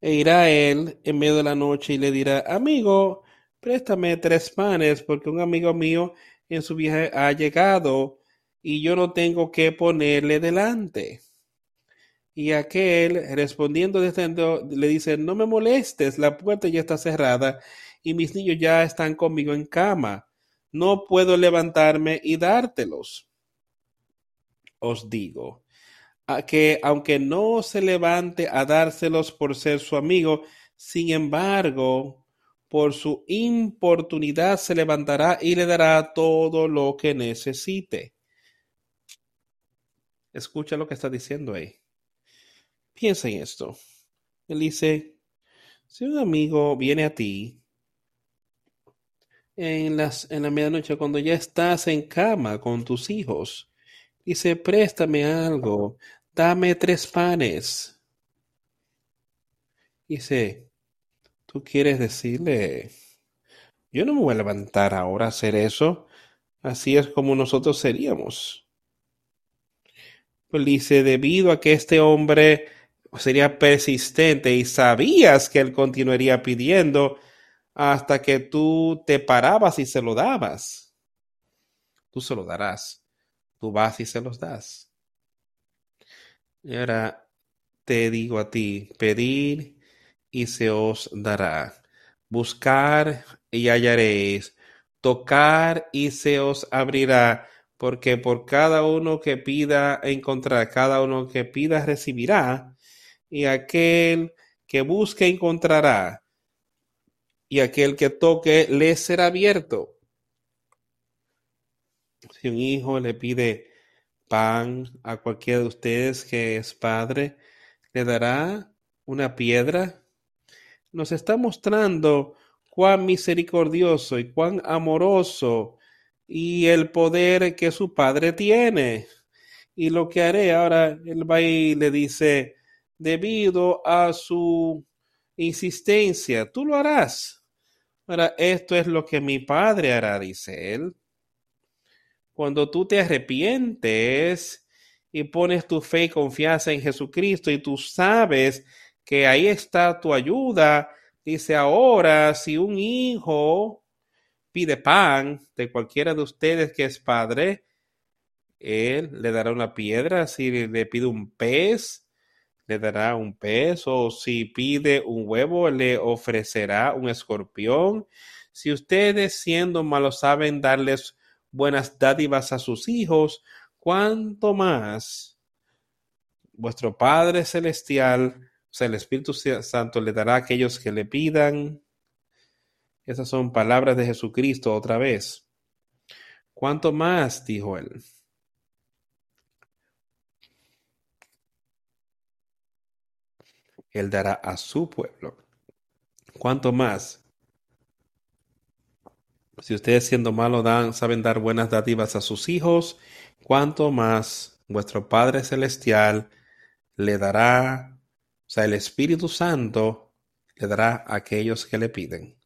e irá a él en medio de la noche y le dirá, amigo, préstame tres panes porque un amigo mío en su viaje ha llegado y yo no tengo que ponerle delante? Y aquel, respondiendo le dice, no me molestes, la puerta ya está cerrada y mis niños ya están conmigo en cama. No puedo levantarme y dártelos. Os digo, que aunque no se levante a dárselos por ser su amigo, sin embargo, por su importunidad se levantará y le dará todo lo que necesite. Escucha lo que está diciendo ahí. Piensa en esto. Él dice, si un amigo viene a ti en, las, en la medianoche cuando ya estás en cama con tus hijos, dice, préstame algo, dame tres panes. Dice, tú quieres decirle, yo no me voy a levantar ahora a hacer eso, así es como nosotros seríamos. Pues dice, debido a que este hombre sería persistente y sabías que él continuaría pidiendo hasta que tú te parabas y se lo dabas. Tú se lo darás. Tú vas y se los das. Y ahora te digo a ti, pedir y se os dará. Buscar y hallaréis. Tocar y se os abrirá porque por cada uno que pida encontrará, cada uno que pida recibirá, y aquel que busque encontrará, y aquel que toque le será abierto. Si un hijo le pide pan a cualquiera de ustedes que es padre, le dará una piedra. Nos está mostrando cuán misericordioso y cuán amoroso y el poder que su padre tiene. Y lo que haré ahora, el va le dice, debido a su insistencia, tú lo harás. Ahora, esto es lo que mi padre hará, dice él. Cuando tú te arrepientes y pones tu fe y confianza en Jesucristo y tú sabes que ahí está tu ayuda, dice ahora, si un hijo pide pan de cualquiera de ustedes que es padre, él le dará una piedra. Si le pide un pez, le dará un pez. O si pide un huevo, le ofrecerá un escorpión. Si ustedes siendo malos saben darles buenas dádivas a sus hijos, cuánto más vuestro Padre Celestial, o sea, el Espíritu Santo le dará a aquellos que le pidan. Esas son palabras de Jesucristo otra vez. ¿Cuánto más? dijo él. Él dará a su pueblo. ¿Cuánto más? Si ustedes siendo malos dan, saben dar buenas dádivas a sus hijos, ¿cuánto más vuestro Padre Celestial le dará, o sea, el Espíritu Santo le dará a aquellos que le piden?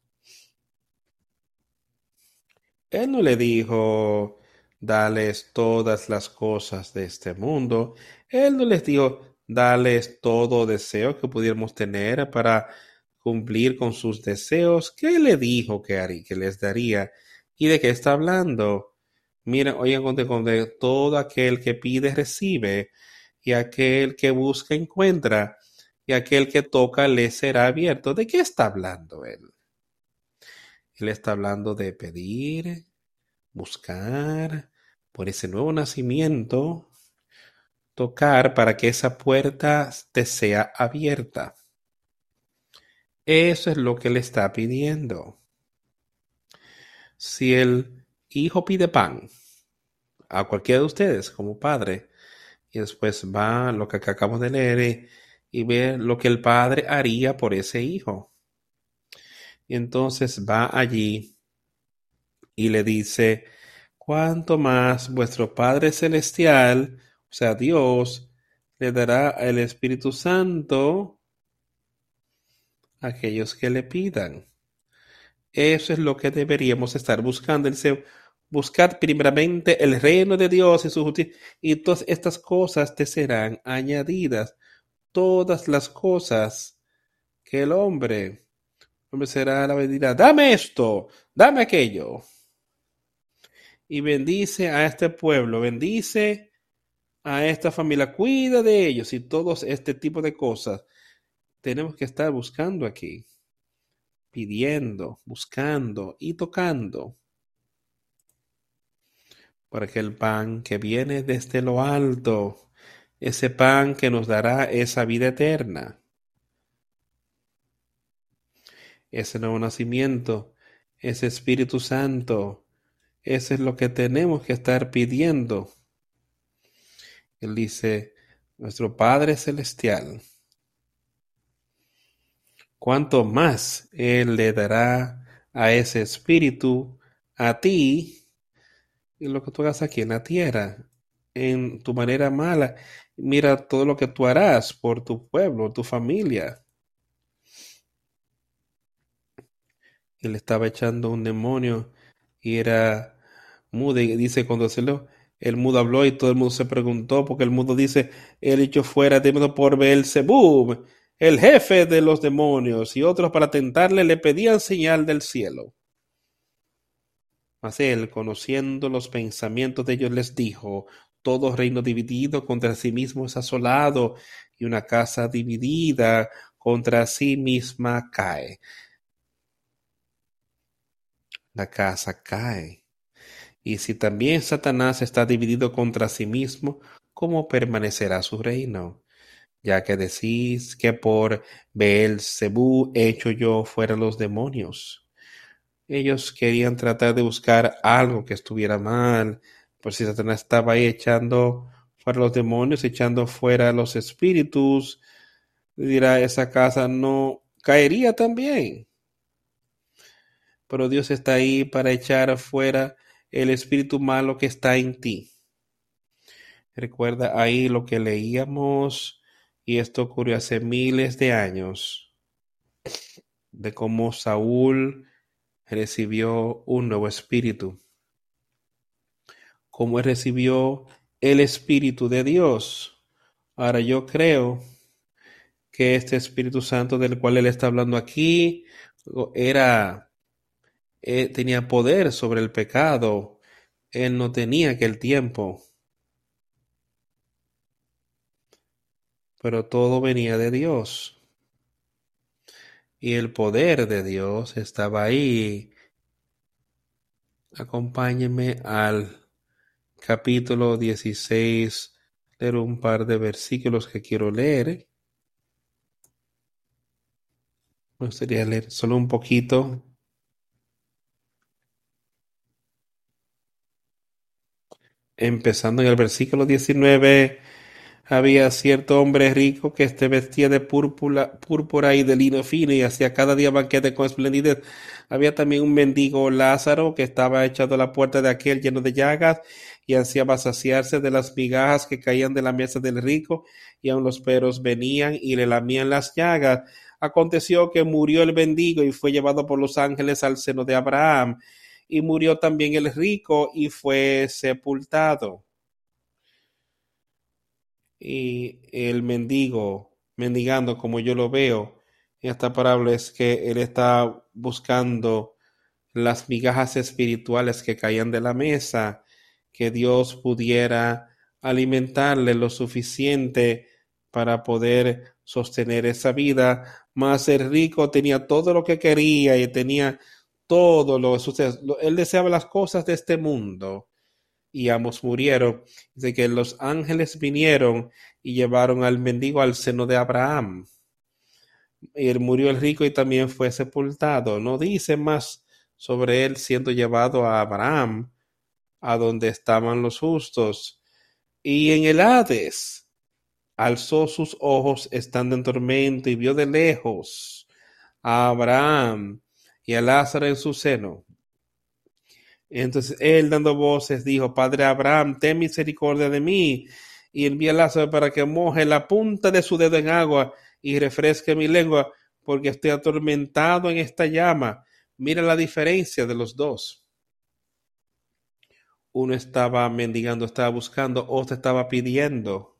Él no le dijo, dales todas las cosas de este mundo. Él no les dijo, dales todo deseo que pudiéramos tener para cumplir con sus deseos. ¿Qué le dijo que, haría, que les daría? ¿Y de qué está hablando? Miren, oigan, con todo aquel que pide recibe, y aquel que busca encuentra, y aquel que toca le será abierto. ¿De qué está hablando él? Él está hablando de pedir, buscar por ese nuevo nacimiento, tocar para que esa puerta te sea abierta. Eso es lo que le está pidiendo. Si el hijo pide pan a cualquiera de ustedes como padre, y después va lo que acabamos de leer y ve lo que el padre haría por ese hijo. Y entonces va allí y le dice, cuánto más vuestro Padre Celestial, o sea, Dios, le dará el Espíritu Santo a aquellos que le pidan. Eso es lo que deberíamos estar buscando. Dice, buscad primeramente el reino de Dios y su justicia, y todas estas cosas te serán añadidas. Todas las cosas que el hombre será la medida, dame esto, dame aquello. Y bendice a este pueblo, bendice a esta familia, cuida de ellos y todos este tipo de cosas. Tenemos que estar buscando aquí, pidiendo, buscando y tocando para que el pan que viene desde lo alto, ese pan que nos dará esa vida eterna, ese nuevo nacimiento, ese Espíritu Santo, ese es lo que tenemos que estar pidiendo. Él dice, nuestro Padre Celestial, cuánto más Él le dará a ese Espíritu, a ti, y lo que tú hagas aquí en la tierra, en tu manera mala. Mira todo lo que tú harás por tu pueblo, tu familia. Él estaba echando un demonio y era mudo. Y dice cuando se lo, el mudo habló y todo el mundo se preguntó, porque el mudo dice, él echó fuera demonio por Belzebub, el jefe de los demonios, y otros para tentarle le pedían señal del cielo. Mas él, conociendo los pensamientos de ellos, les dijo, todo reino dividido contra sí mismo es asolado, y una casa dividida contra sí misma cae. La casa cae. Y si también Satanás está dividido contra sí mismo, ¿cómo permanecerá su reino? Ya que decís que por Beelzebú hecho yo fuera los demonios. Ellos querían tratar de buscar algo que estuviera mal, por si Satanás estaba ahí echando fuera los demonios, echando fuera los espíritus, dirá, esa casa no caería también. Pero Dios está ahí para echar fuera el espíritu malo que está en ti. Recuerda ahí lo que leíamos, y esto ocurrió hace miles de años, de cómo Saúl recibió un nuevo espíritu. Como él recibió el espíritu de Dios. Ahora yo creo que este Espíritu Santo del cual él está hablando aquí era eh, tenía poder sobre el pecado. Él no tenía aquel tiempo. Pero todo venía de Dios y el poder de Dios estaba ahí. Acompáñenme al capítulo 16, leer un par de versículos que quiero leer. Me gustaría leer solo un poquito. Empezando en el versículo 19 había cierto hombre rico que este vestía de púrpura, púrpura y de lino fino y hacía cada día banquete con esplendidez. Había también un mendigo Lázaro que estaba echado a la puerta de aquel lleno de llagas y ansiaba saciarse de las migajas que caían de la mesa del rico y aun los perros venían y le lamían las llagas. Aconteció que murió el mendigo y fue llevado por los ángeles al seno de Abraham y murió también el rico y fue sepultado. Y el mendigo mendigando como yo lo veo en esta parábola es que él está buscando las migajas espirituales que caían de la mesa, que Dios pudiera alimentarle lo suficiente para poder sostener esa vida, mas el rico tenía todo lo que quería y tenía todo lo, él deseaba las cosas de este mundo y ambos murieron. Dice que los ángeles vinieron y llevaron al mendigo al seno de Abraham. Y él murió el rico y también fue sepultado. No dice más sobre él siendo llevado a Abraham, a donde estaban los justos. Y en el Hades alzó sus ojos estando en tormento y vio de lejos a Abraham y a Lázaro en su seno. Entonces él dando voces dijo, Padre Abraham, ten misericordia de mí y envía a Lázaro para que moje la punta de su dedo en agua y refresque mi lengua porque estoy atormentado en esta llama. Mira la diferencia de los dos. Uno estaba mendigando, estaba buscando, otro estaba pidiendo.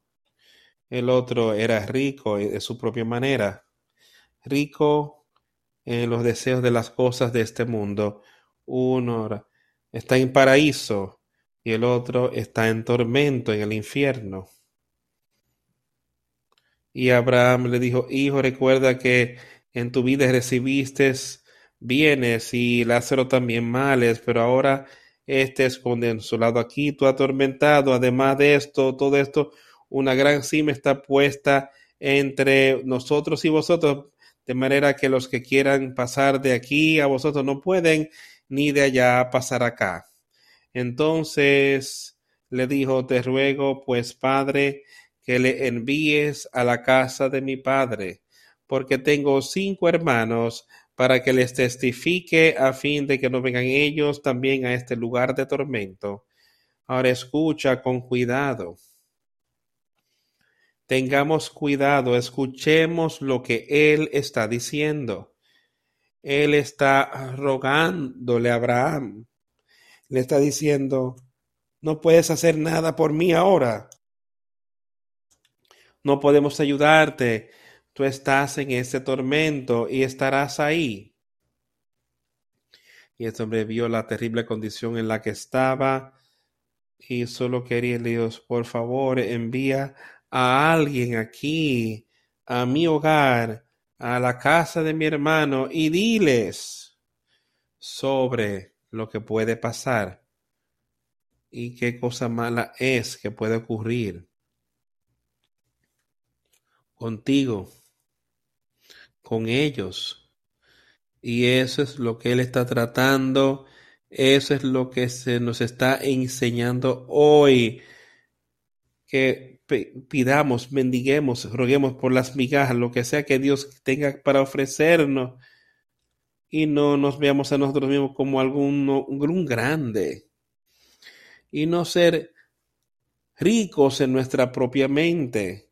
El otro era rico de su propia manera, rico en los deseos de las cosas de este mundo. Uno está en paraíso, y el otro está en tormento en el infierno. Y Abraham le dijo, hijo, recuerda que en tu vida recibiste bienes y Lázaro también males, pero ahora este es aquí, tú atormentado. Además de esto, todo esto, una gran cima está puesta entre nosotros y vosotros, de manera que los que quieran pasar de aquí a vosotros no pueden, ni de allá pasar acá. Entonces le dijo, te ruego, pues, Padre, que le envíes a la casa de mi Padre, porque tengo cinco hermanos, para que les testifique a fin de que no vengan ellos también a este lugar de tormento. Ahora escucha con cuidado. Tengamos cuidado, escuchemos lo que Él está diciendo. Él está rogándole a Abraham. Le está diciendo, no puedes hacer nada por mí ahora. No podemos ayudarte. Tú estás en ese tormento y estarás ahí. Y este hombre vio la terrible condición en la que estaba y solo quería Dios, por favor, envía a alguien aquí, a mi hogar, a la casa de mi hermano y diles sobre lo que puede pasar y qué cosa mala es que puede ocurrir contigo, con ellos. Y eso es lo que Él está tratando, eso es lo que se nos está enseñando hoy. Que pidamos, mendiguemos, roguemos por las migajas, lo que sea que Dios tenga para ofrecernos, y no nos veamos a nosotros mismos como algún un grande, y no ser ricos en nuestra propia mente,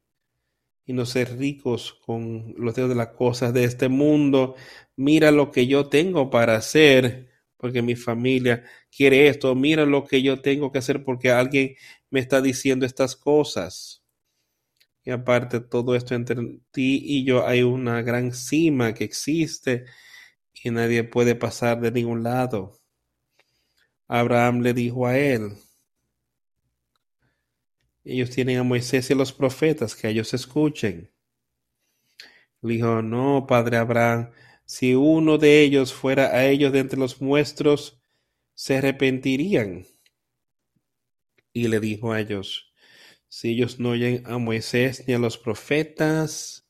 y no ser ricos con los de las cosas de este mundo. Mira lo que yo tengo para hacer, porque mi familia quiere esto. Mira lo que yo tengo que hacer porque alguien me está diciendo estas cosas. Y aparte todo esto entre ti y yo hay una gran cima que existe y nadie puede pasar de ningún lado. Abraham le dijo a él, ellos tienen a Moisés y a los profetas, que ellos escuchen. Le dijo, no, padre Abraham, si uno de ellos fuera a ellos de entre los nuestros, se arrepentirían. Y le dijo a ellos, si ellos no oyen a Moisés ni a los profetas,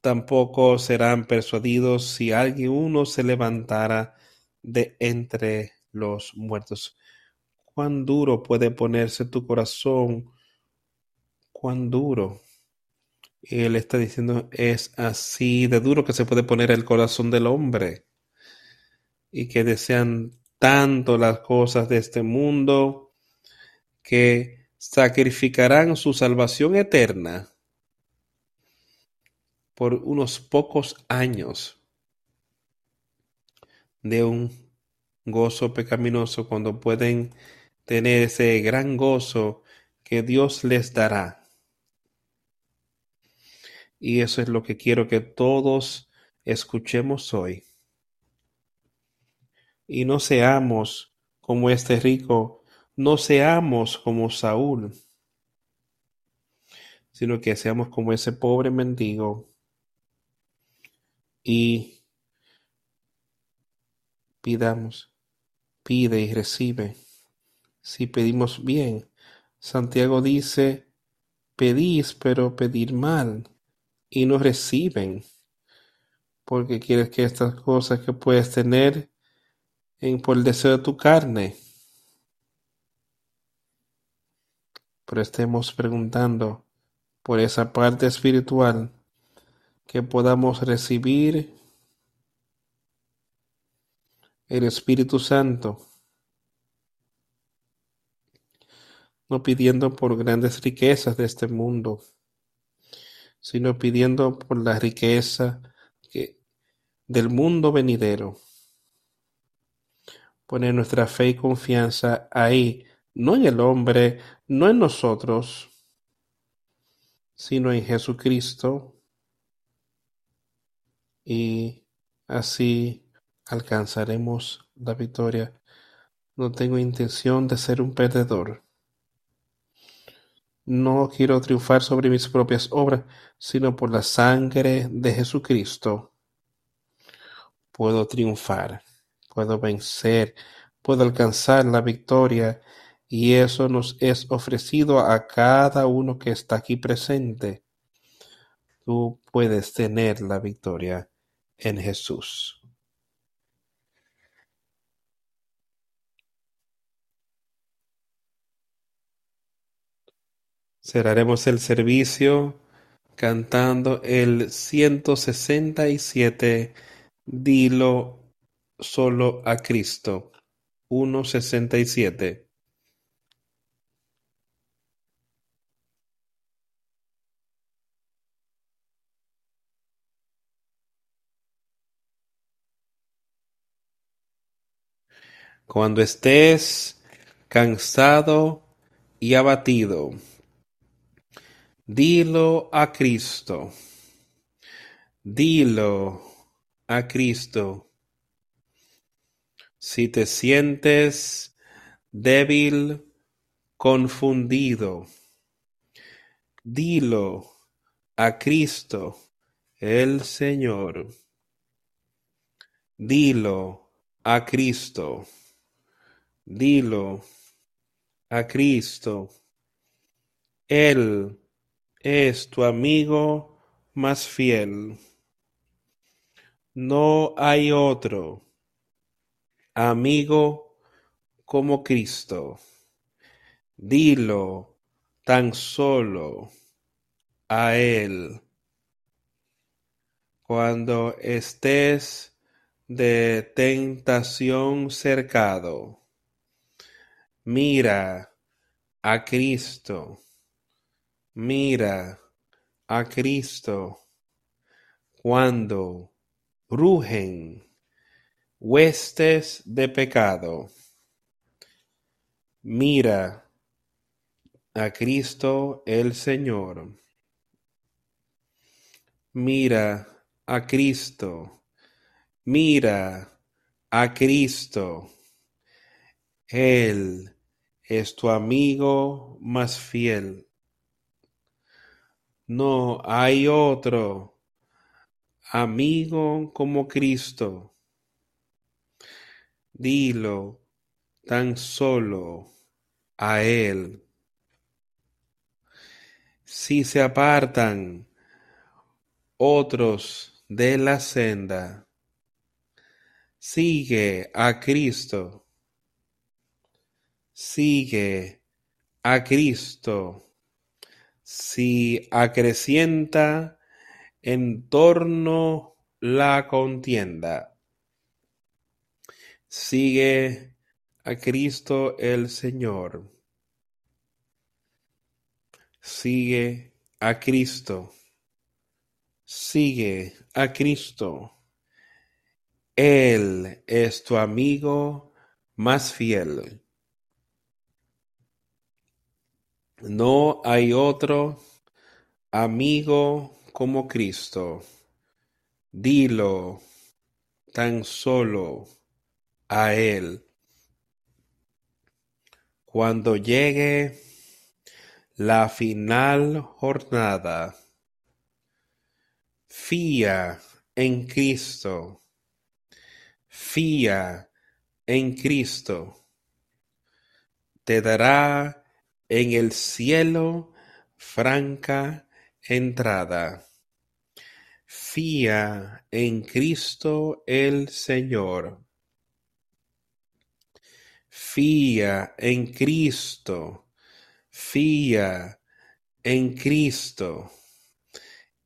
tampoco serán persuadidos si alguien uno se levantara de entre los muertos cuán duro puede ponerse tu corazón, cuán duro. él está diciendo, es así de duro que se puede poner el corazón del hombre y que desean tanto las cosas de este mundo que sacrificarán su salvación eterna por unos pocos años de un gozo pecaminoso cuando pueden tener ese gran gozo que Dios les dará. Y eso es lo que quiero que todos escuchemos hoy. Y no seamos como este rico, no seamos como Saúl, sino que seamos como ese pobre mendigo y pidamos, pide y recibe si pedimos bien. Santiago dice, pedís, pero pedir mal, y no reciben, porque quieres que estas cosas que puedes tener en, por el deseo de tu carne. Pero estemos preguntando por esa parte espiritual que podamos recibir el Espíritu Santo no pidiendo por grandes riquezas de este mundo, sino pidiendo por la riqueza que, del mundo venidero. Poner nuestra fe y confianza ahí, no en el hombre, no en nosotros, sino en Jesucristo, y así alcanzaremos la victoria No tengo intención de ser un perdedor. No quiero triunfar sobre mis propias obras, sino por la sangre de Jesucristo. Puedo triunfar, puedo vencer, puedo alcanzar la victoria, y eso nos es ofrecido a cada uno que está aquí presente. Tú puedes tener la victoria en Jesús. Cerraremos el servicio cantando el 167, Dilo solo a Cristo. 167. Cuando estés cansado y abatido, dilo a Cristo. Dilo a Cristo. Si te sientes débil, confundido, dilo a Cristo el Señor. Dilo a Cristo. Dilo a Cristo. Él es tu amigo más fiel. No hay otro amigo como Cristo. Dilo tan solo a Él. Cuando estés de tentación cercado, mira a Cristo. Mira a Cristo. Cuando rugen huestes de pecado. Mira a Cristo el Señor. Mira a Cristo. Mira a Cristo. Él es tu amigo más fiel. No hay otro amigo como Cristo. Dilo tan solo a Él. Si se apartan otros de la senda, sigue a Cristo. Sigue a Cristo. Si acrecienta en torno la contienda. Sigue a Cristo el Señor. Sigue a Cristo. Sigue a Cristo. Él es tu amigo más fiel. No hay otro amigo como Cristo. Dilo tan solo a Él. Cuando llegue la final jornada, fía en Cristo, fía en Cristo, te dará en el cielo franca entrada. Fía en Cristo el Señor. Fía en Cristo. Fía en Cristo.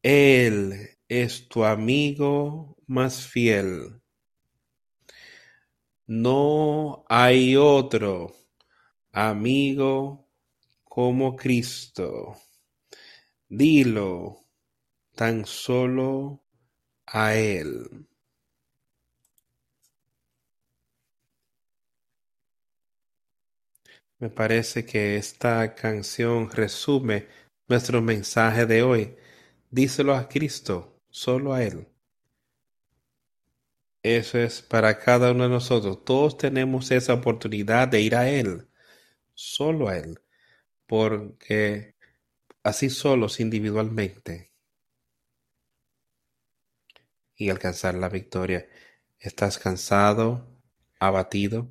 Él es tu amigo más fiel. No hay otro amigo como Cristo. Dilo tan solo a Él. Me parece que esta canción resume nuestro mensaje de hoy. Díselo a Cristo, solo a Él. Eso es para cada uno de nosotros. Todos tenemos esa oportunidad de ir a Él, solo a Él, porque así solos individualmente y alcanzar la victoria. ¿Estás cansado, abatido?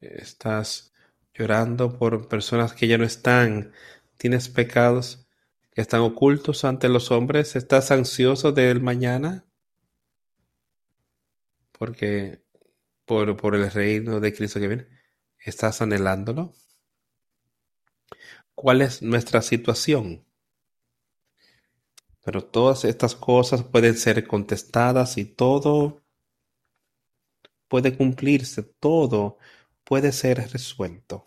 ¿Estás llorando por personas que ya no están? ¿Tienes pecados que están ocultos ante los hombres? ¿Estás ansioso del mañana? Porque por, por el reino de Cristo que viene, ¿estás anhelándolo? ¿Cuál es nuestra situación? Pero todas estas cosas pueden ser contestadas y todo puede cumplirse, todo puede ser resuelto.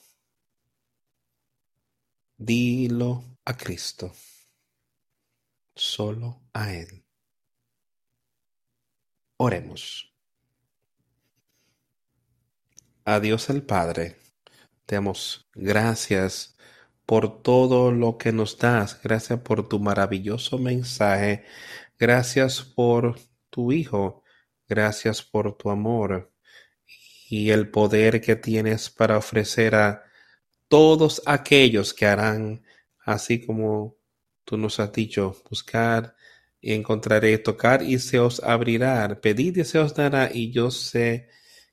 Dilo a Cristo, solo a Él. Oremos. A Dios el Padre, te damos gracias por todo lo que nos das. Gracias por tu maravilloso mensaje. Gracias por tu Hijo. Gracias por tu amor y el poder que tienes para ofrecer a todos aquellos que harán así como tú nos has dicho, buscar y encontraré, tocar y se os abrirá, pedir y se os dará y yo sé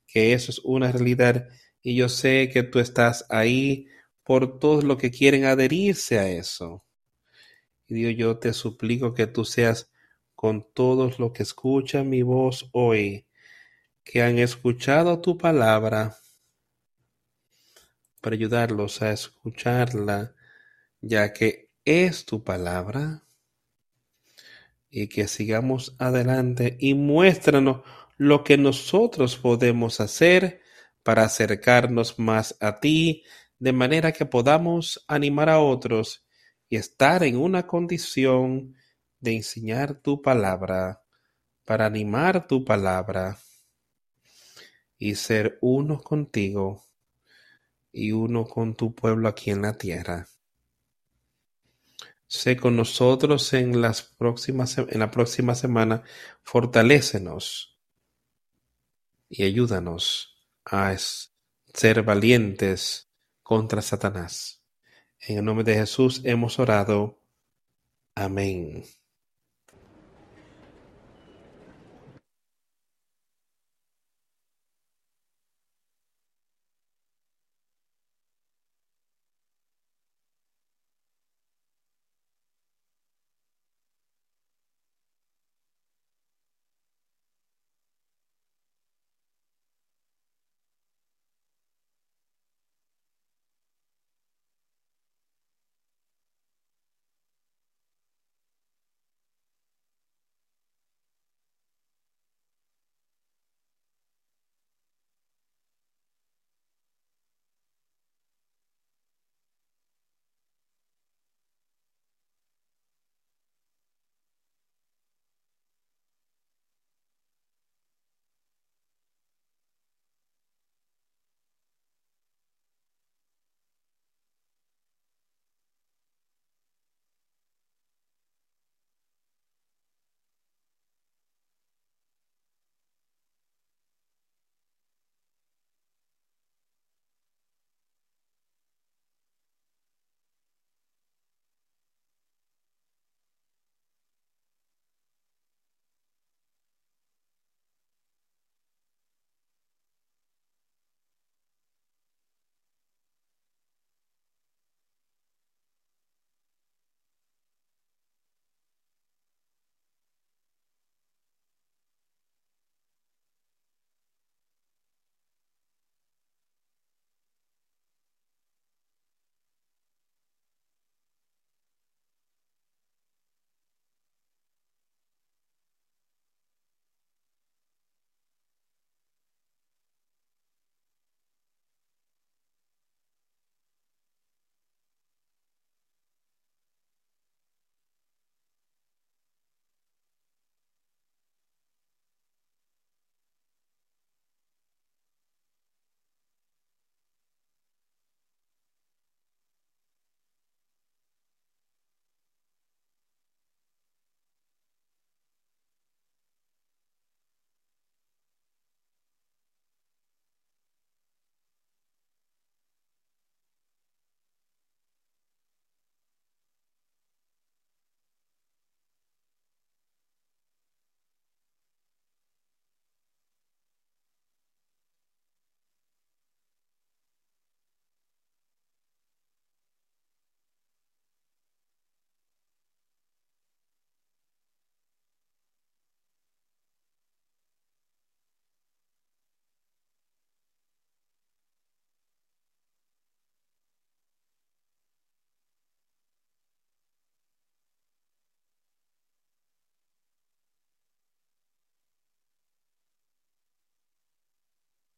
que eso es una realidad y yo sé que tú estás ahí por todos los que quieren adherirse a eso. Y Dios, yo te suplico que tú seas con todos los que escuchan mi voz hoy, que han escuchado tu palabra, para ayudarlos a escucharla, ya que es tu palabra, y que sigamos adelante y muéstranos lo que nosotros podemos hacer para acercarnos más a ti de manera que podamos animar a otros y estar en una condición de enseñar tu palabra, para animar tu palabra y ser uno contigo y uno con tu pueblo aquí en la tierra. Sé con nosotros en, las próximas, en la próxima semana, fortalécenos y ayúdanos a ser valientes contra Satanás. En el nombre de Jesús hemos orado. Amén.